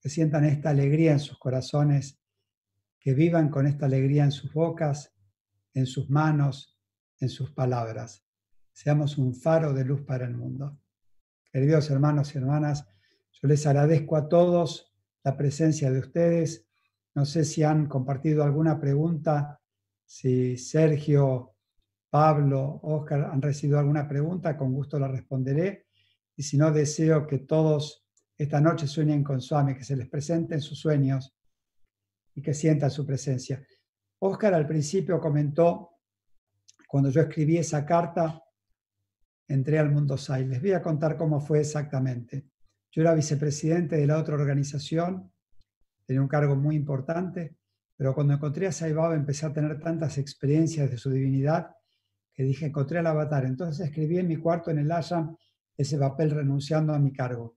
que sientan esta alegría en sus corazones, que vivan con esta alegría en sus bocas, en sus manos, en sus palabras. Seamos un faro de luz para el mundo. Queridos hermanos y hermanas, yo les agradezco a todos la presencia de ustedes. No sé si han compartido alguna pregunta, si Sergio, Pablo, Oscar han recibido alguna pregunta, con gusto la responderé. Y si no, deseo que todos esta noche sueñen con Suami, que se les presenten sus sueños y que sientan su presencia. Oscar al principio comentó, cuando yo escribí esa carta, entré al mundo SAI. Les voy a contar cómo fue exactamente. Yo era vicepresidente de la otra organización, tenía un cargo muy importante, pero cuando encontré a Sai Baba empecé a tener tantas experiencias de su divinidad que dije, encontré al avatar. Entonces escribí en mi cuarto en el ashram ese papel renunciando a mi cargo.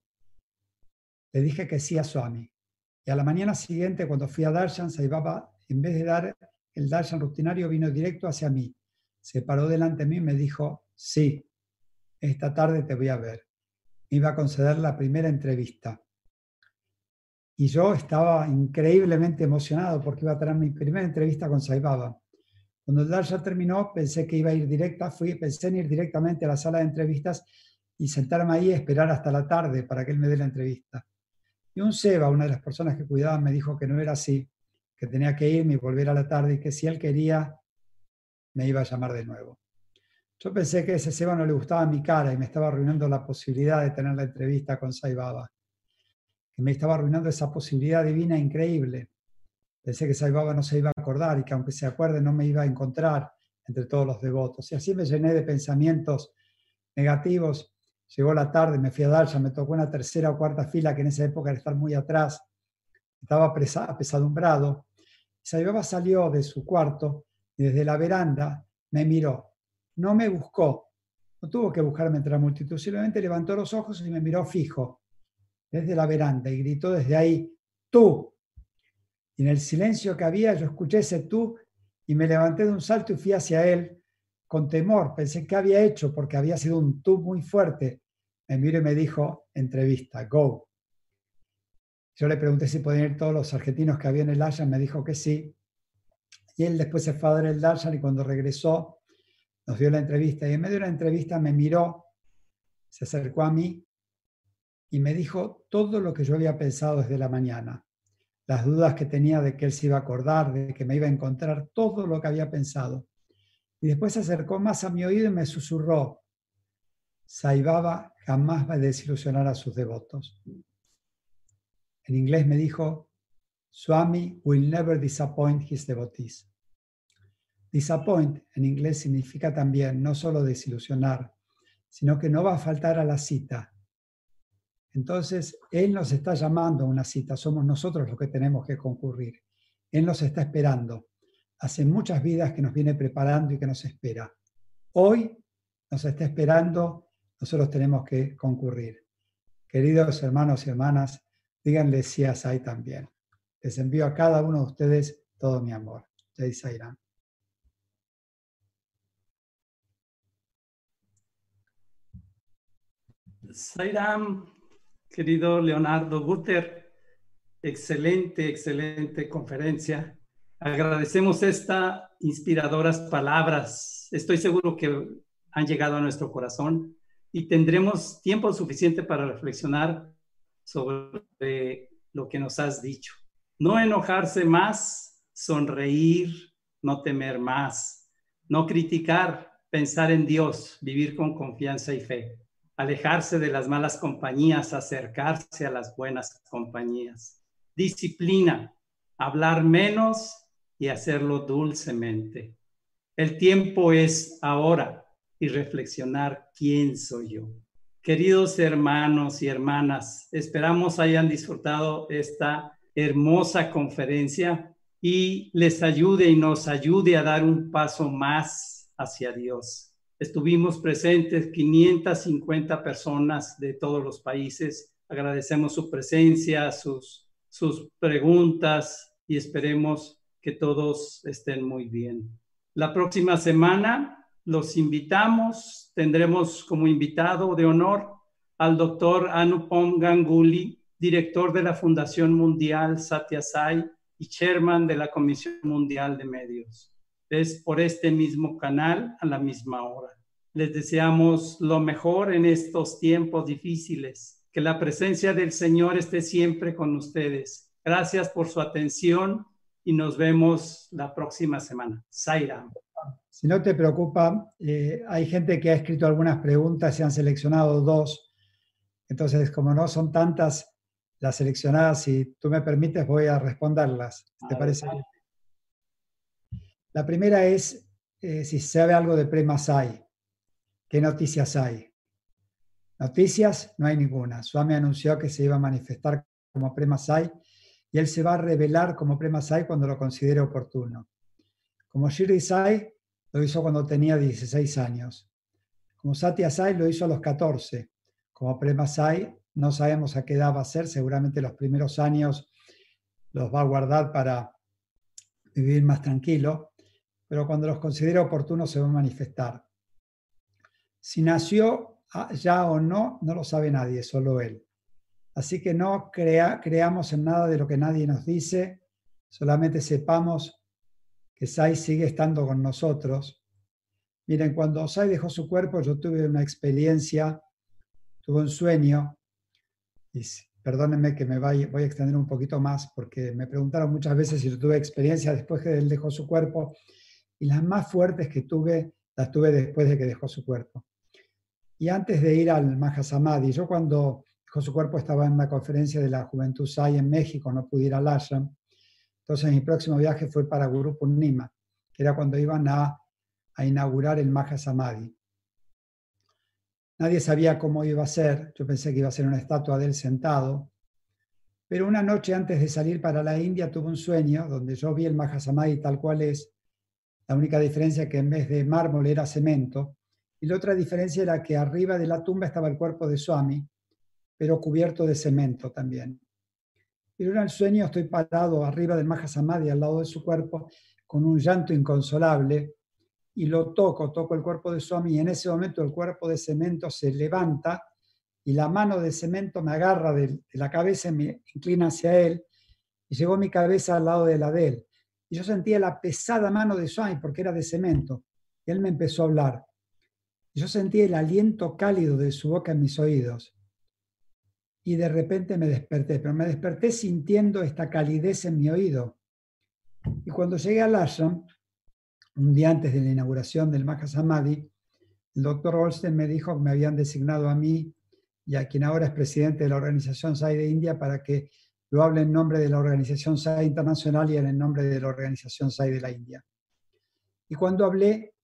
Le dije que sí a Swami. Y a la mañana siguiente, cuando fui a Darshan, Sai Baba, en vez de dar el Darshan rutinario, vino directo hacia mí. Se paró delante de mí y me dijo, sí, esta tarde te voy a ver. Me iba a conceder la primera entrevista. Y yo estaba increíblemente emocionado porque iba a tener mi primera entrevista con Saibaba. Cuando el ya terminó, pensé que iba a ir directa, fui, pensé en ir directamente a la sala de entrevistas y sentarme ahí y esperar hasta la tarde para que él me dé la entrevista. Y un Seba, una de las personas que cuidaba, me dijo que no era así, que tenía que irme y volver a la tarde y que si él quería, me iba a llamar de nuevo. Yo pensé que ese Seba no le gustaba mi cara y me estaba arruinando la posibilidad de tener la entrevista con Sai Baba. Que me estaba arruinando esa posibilidad divina increíble. Pensé que Sai Baba no se iba a acordar y que aunque se acuerde no me iba a encontrar entre todos los devotos. Y así me llené de pensamientos negativos. Llegó la tarde, me fui a ya me tocó una tercera o cuarta fila que en esa época era estar muy atrás. Estaba apesadumbrado. Sai Baba salió de su cuarto y desde la veranda me miró no me buscó, no tuvo que buscarme entre la multitud, simplemente levantó los ojos y me miró fijo desde la veranda y gritó desde ahí, tú. Y en el silencio que había yo escuché ese tú y me levanté de un salto y fui hacia él con temor. Pensé que había hecho porque había sido un tú muy fuerte. Me miró y me dijo, entrevista, go. Yo le pregunté si podían ir todos los argentinos que había en el Darshan, me dijo que sí. Y él después se fue a dar el Darshan y cuando regresó nos dio la entrevista y en medio de la entrevista me miró, se acercó a mí y me dijo todo lo que yo había pensado desde la mañana, las dudas que tenía de que él se iba a acordar, de que me iba a encontrar, todo lo que había pensado. Y después se acercó más a mi oído y me susurró, Saibaba jamás va a desilusionar a sus devotos. En inglés me dijo, Swami will never disappoint his devotees. Disappoint en inglés significa también no solo desilusionar, sino que no va a faltar a la cita. Entonces, Él nos está llamando a una cita, somos nosotros los que tenemos que concurrir. Él nos está esperando. Hace muchas vidas que nos viene preparando y que nos espera. Hoy nos está esperando, nosotros tenemos que concurrir. Queridos hermanos y hermanas, díganle sí a Sai también. Les envío a cada uno de ustedes todo mi amor. Jai Sairam. Sairam, querido Leonardo Guter, excelente, excelente conferencia. Agradecemos estas inspiradoras palabras. Estoy seguro que han llegado a nuestro corazón y tendremos tiempo suficiente para reflexionar sobre lo que nos has dicho. No enojarse más, sonreír, no temer más, no criticar, pensar en Dios, vivir con confianza y fe alejarse de las malas compañías, acercarse a las buenas compañías. Disciplina, hablar menos y hacerlo dulcemente. El tiempo es ahora y reflexionar quién soy yo. Queridos hermanos y hermanas, esperamos hayan disfrutado esta hermosa conferencia y les ayude y nos ayude a dar un paso más hacia Dios. Estuvimos presentes 550 personas de todos los países. Agradecemos su presencia, sus, sus preguntas y esperemos que todos estén muy bien. La próxima semana los invitamos, tendremos como invitado de honor al doctor Anupam Ganguly, director de la Fundación Mundial Satya Sai y chairman de la Comisión Mundial de Medios. Es por este mismo canal a la misma hora. Les deseamos lo mejor en estos tiempos difíciles. Que la presencia del Señor esté siempre con ustedes. Gracias por su atención y nos vemos la próxima semana. Zaira. Si no te preocupa, eh, hay gente que ha escrito algunas preguntas, se han seleccionado dos. Entonces, como no son tantas las seleccionadas, si tú me permites, voy a responderlas. ¿Te parece? La primera es eh, si sabe algo de Premasai. ¿Qué noticias hay? Noticias, no hay ninguna. Swami anunció que se iba a manifestar como Premasai y él se va a revelar como Premasai cuando lo considere oportuno. Como Shirdi Sai lo hizo cuando tenía 16 años. Como Satya Sai lo hizo a los 14. Como Premasai no sabemos a qué edad va a ser, seguramente los primeros años los va a guardar para vivir más tranquilo, pero cuando los considere oportunos se va a manifestar. Si nació ya o no, no lo sabe nadie, solo él. Así que no creamos en nada de lo que nadie nos dice, solamente sepamos que Sai sigue estando con nosotros. Miren, cuando Sai dejó su cuerpo, yo tuve una experiencia, tuve un sueño, y perdónenme que me voy, voy a extender un poquito más, porque me preguntaron muchas veces si yo tuve experiencia después que él dejó su cuerpo, y las más fuertes que tuve, las tuve después de que dejó su cuerpo. Y antes de ir al Mahasamadhi, yo cuando dejó su cuerpo estaba en una conferencia de la Juventud Sai en México, no pude ir al ashram, entonces mi próximo viaje fue para Guru Purnima, que era cuando iban a, a inaugurar el Maha Samadhi. Nadie sabía cómo iba a ser, yo pensé que iba a ser una estatua de él sentado, pero una noche antes de salir para la India tuve un sueño donde yo vi el Maha Samadhi tal cual es, la única diferencia es que en vez de mármol era cemento, y la otra diferencia era que arriba de la tumba estaba el cuerpo de Swami, pero cubierto de cemento también. Pero en el sueño estoy parado arriba del Mahasamadhi, al lado de su cuerpo, con un llanto inconsolable, y lo toco, toco el cuerpo de Swami, y en ese momento el cuerpo de cemento se levanta, y la mano de cemento me agarra de, la cabeza y me inclina hacia él, y llegó mi cabeza al lado de la de él. Y yo sentía la pesada mano de Swami porque era de cemento. Y él me empezó a hablar. Yo sentía el aliento cálido de su boca en mis oídos y de repente me desperté, pero me desperté sintiendo esta calidez en mi oído. Y cuando llegué al ashram, un día antes de la inauguración del Mahasamadhi, el doctor Olsen me dijo que me habían designado a mí y a quien ahora es presidente de la organización SAI de India para que lo hable en nombre de la organización SAI internacional y en el nombre de la organización SAI de la India. Y cuando hablé,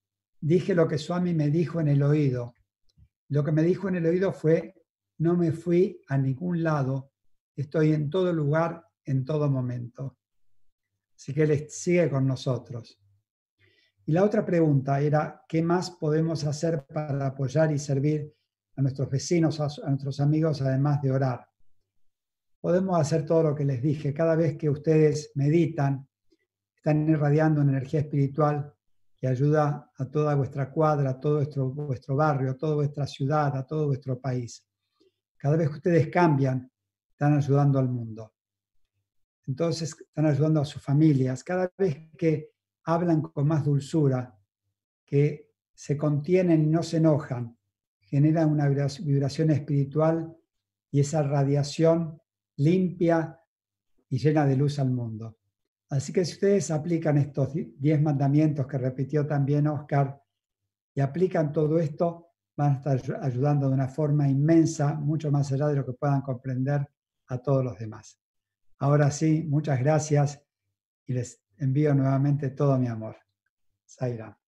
dije lo que Swami me dijo en el oído. Lo que me dijo en el oído fue, no me fui a ningún lado, estoy en todo lugar, en todo momento. Así que Él sigue con nosotros. Y la otra pregunta era, ¿qué más podemos hacer para apoyar y servir a nuestros vecinos, a, nuestros amigos, además de orar? Podemos hacer todo lo que les dije. Cada vez que ustedes meditan, están irradiando una energía espiritual que ayuda a toda vuestra cuadra, a todo vuestro, vuestro barrio, a toda vuestra ciudad, a todo vuestro país. Cada vez que ustedes cambian, están ayudando al mundo. Entonces, están ayudando a sus familias. Cada vez que hablan con más dulzura, que se contienen y no se enojan, generan una vibración espiritual y esa radiación limpia y llena de luz al mundo. Así que si ustedes aplican estos 10 mandamientos que repitió también Oscar y aplican todo esto, van a estar ayudando de una forma inmensa, mucho más allá de lo que puedan comprender a todos los demás. Ahora sí, muchas gracias y les envío nuevamente todo mi amor. Zaira.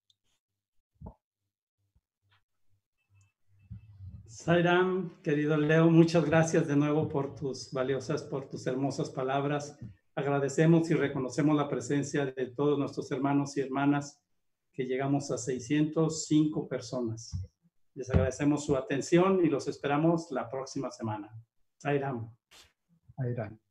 Sairam, querido Leo, muchas gracias de nuevo por tus valiosas, por tus hermosas palabras. Agradecemos y reconocemos la presencia de todos nuestros hermanos y hermanas que llegamos a 605 personas. Les agradecemos su atención y los esperamos la próxima semana. Sairam. Airán.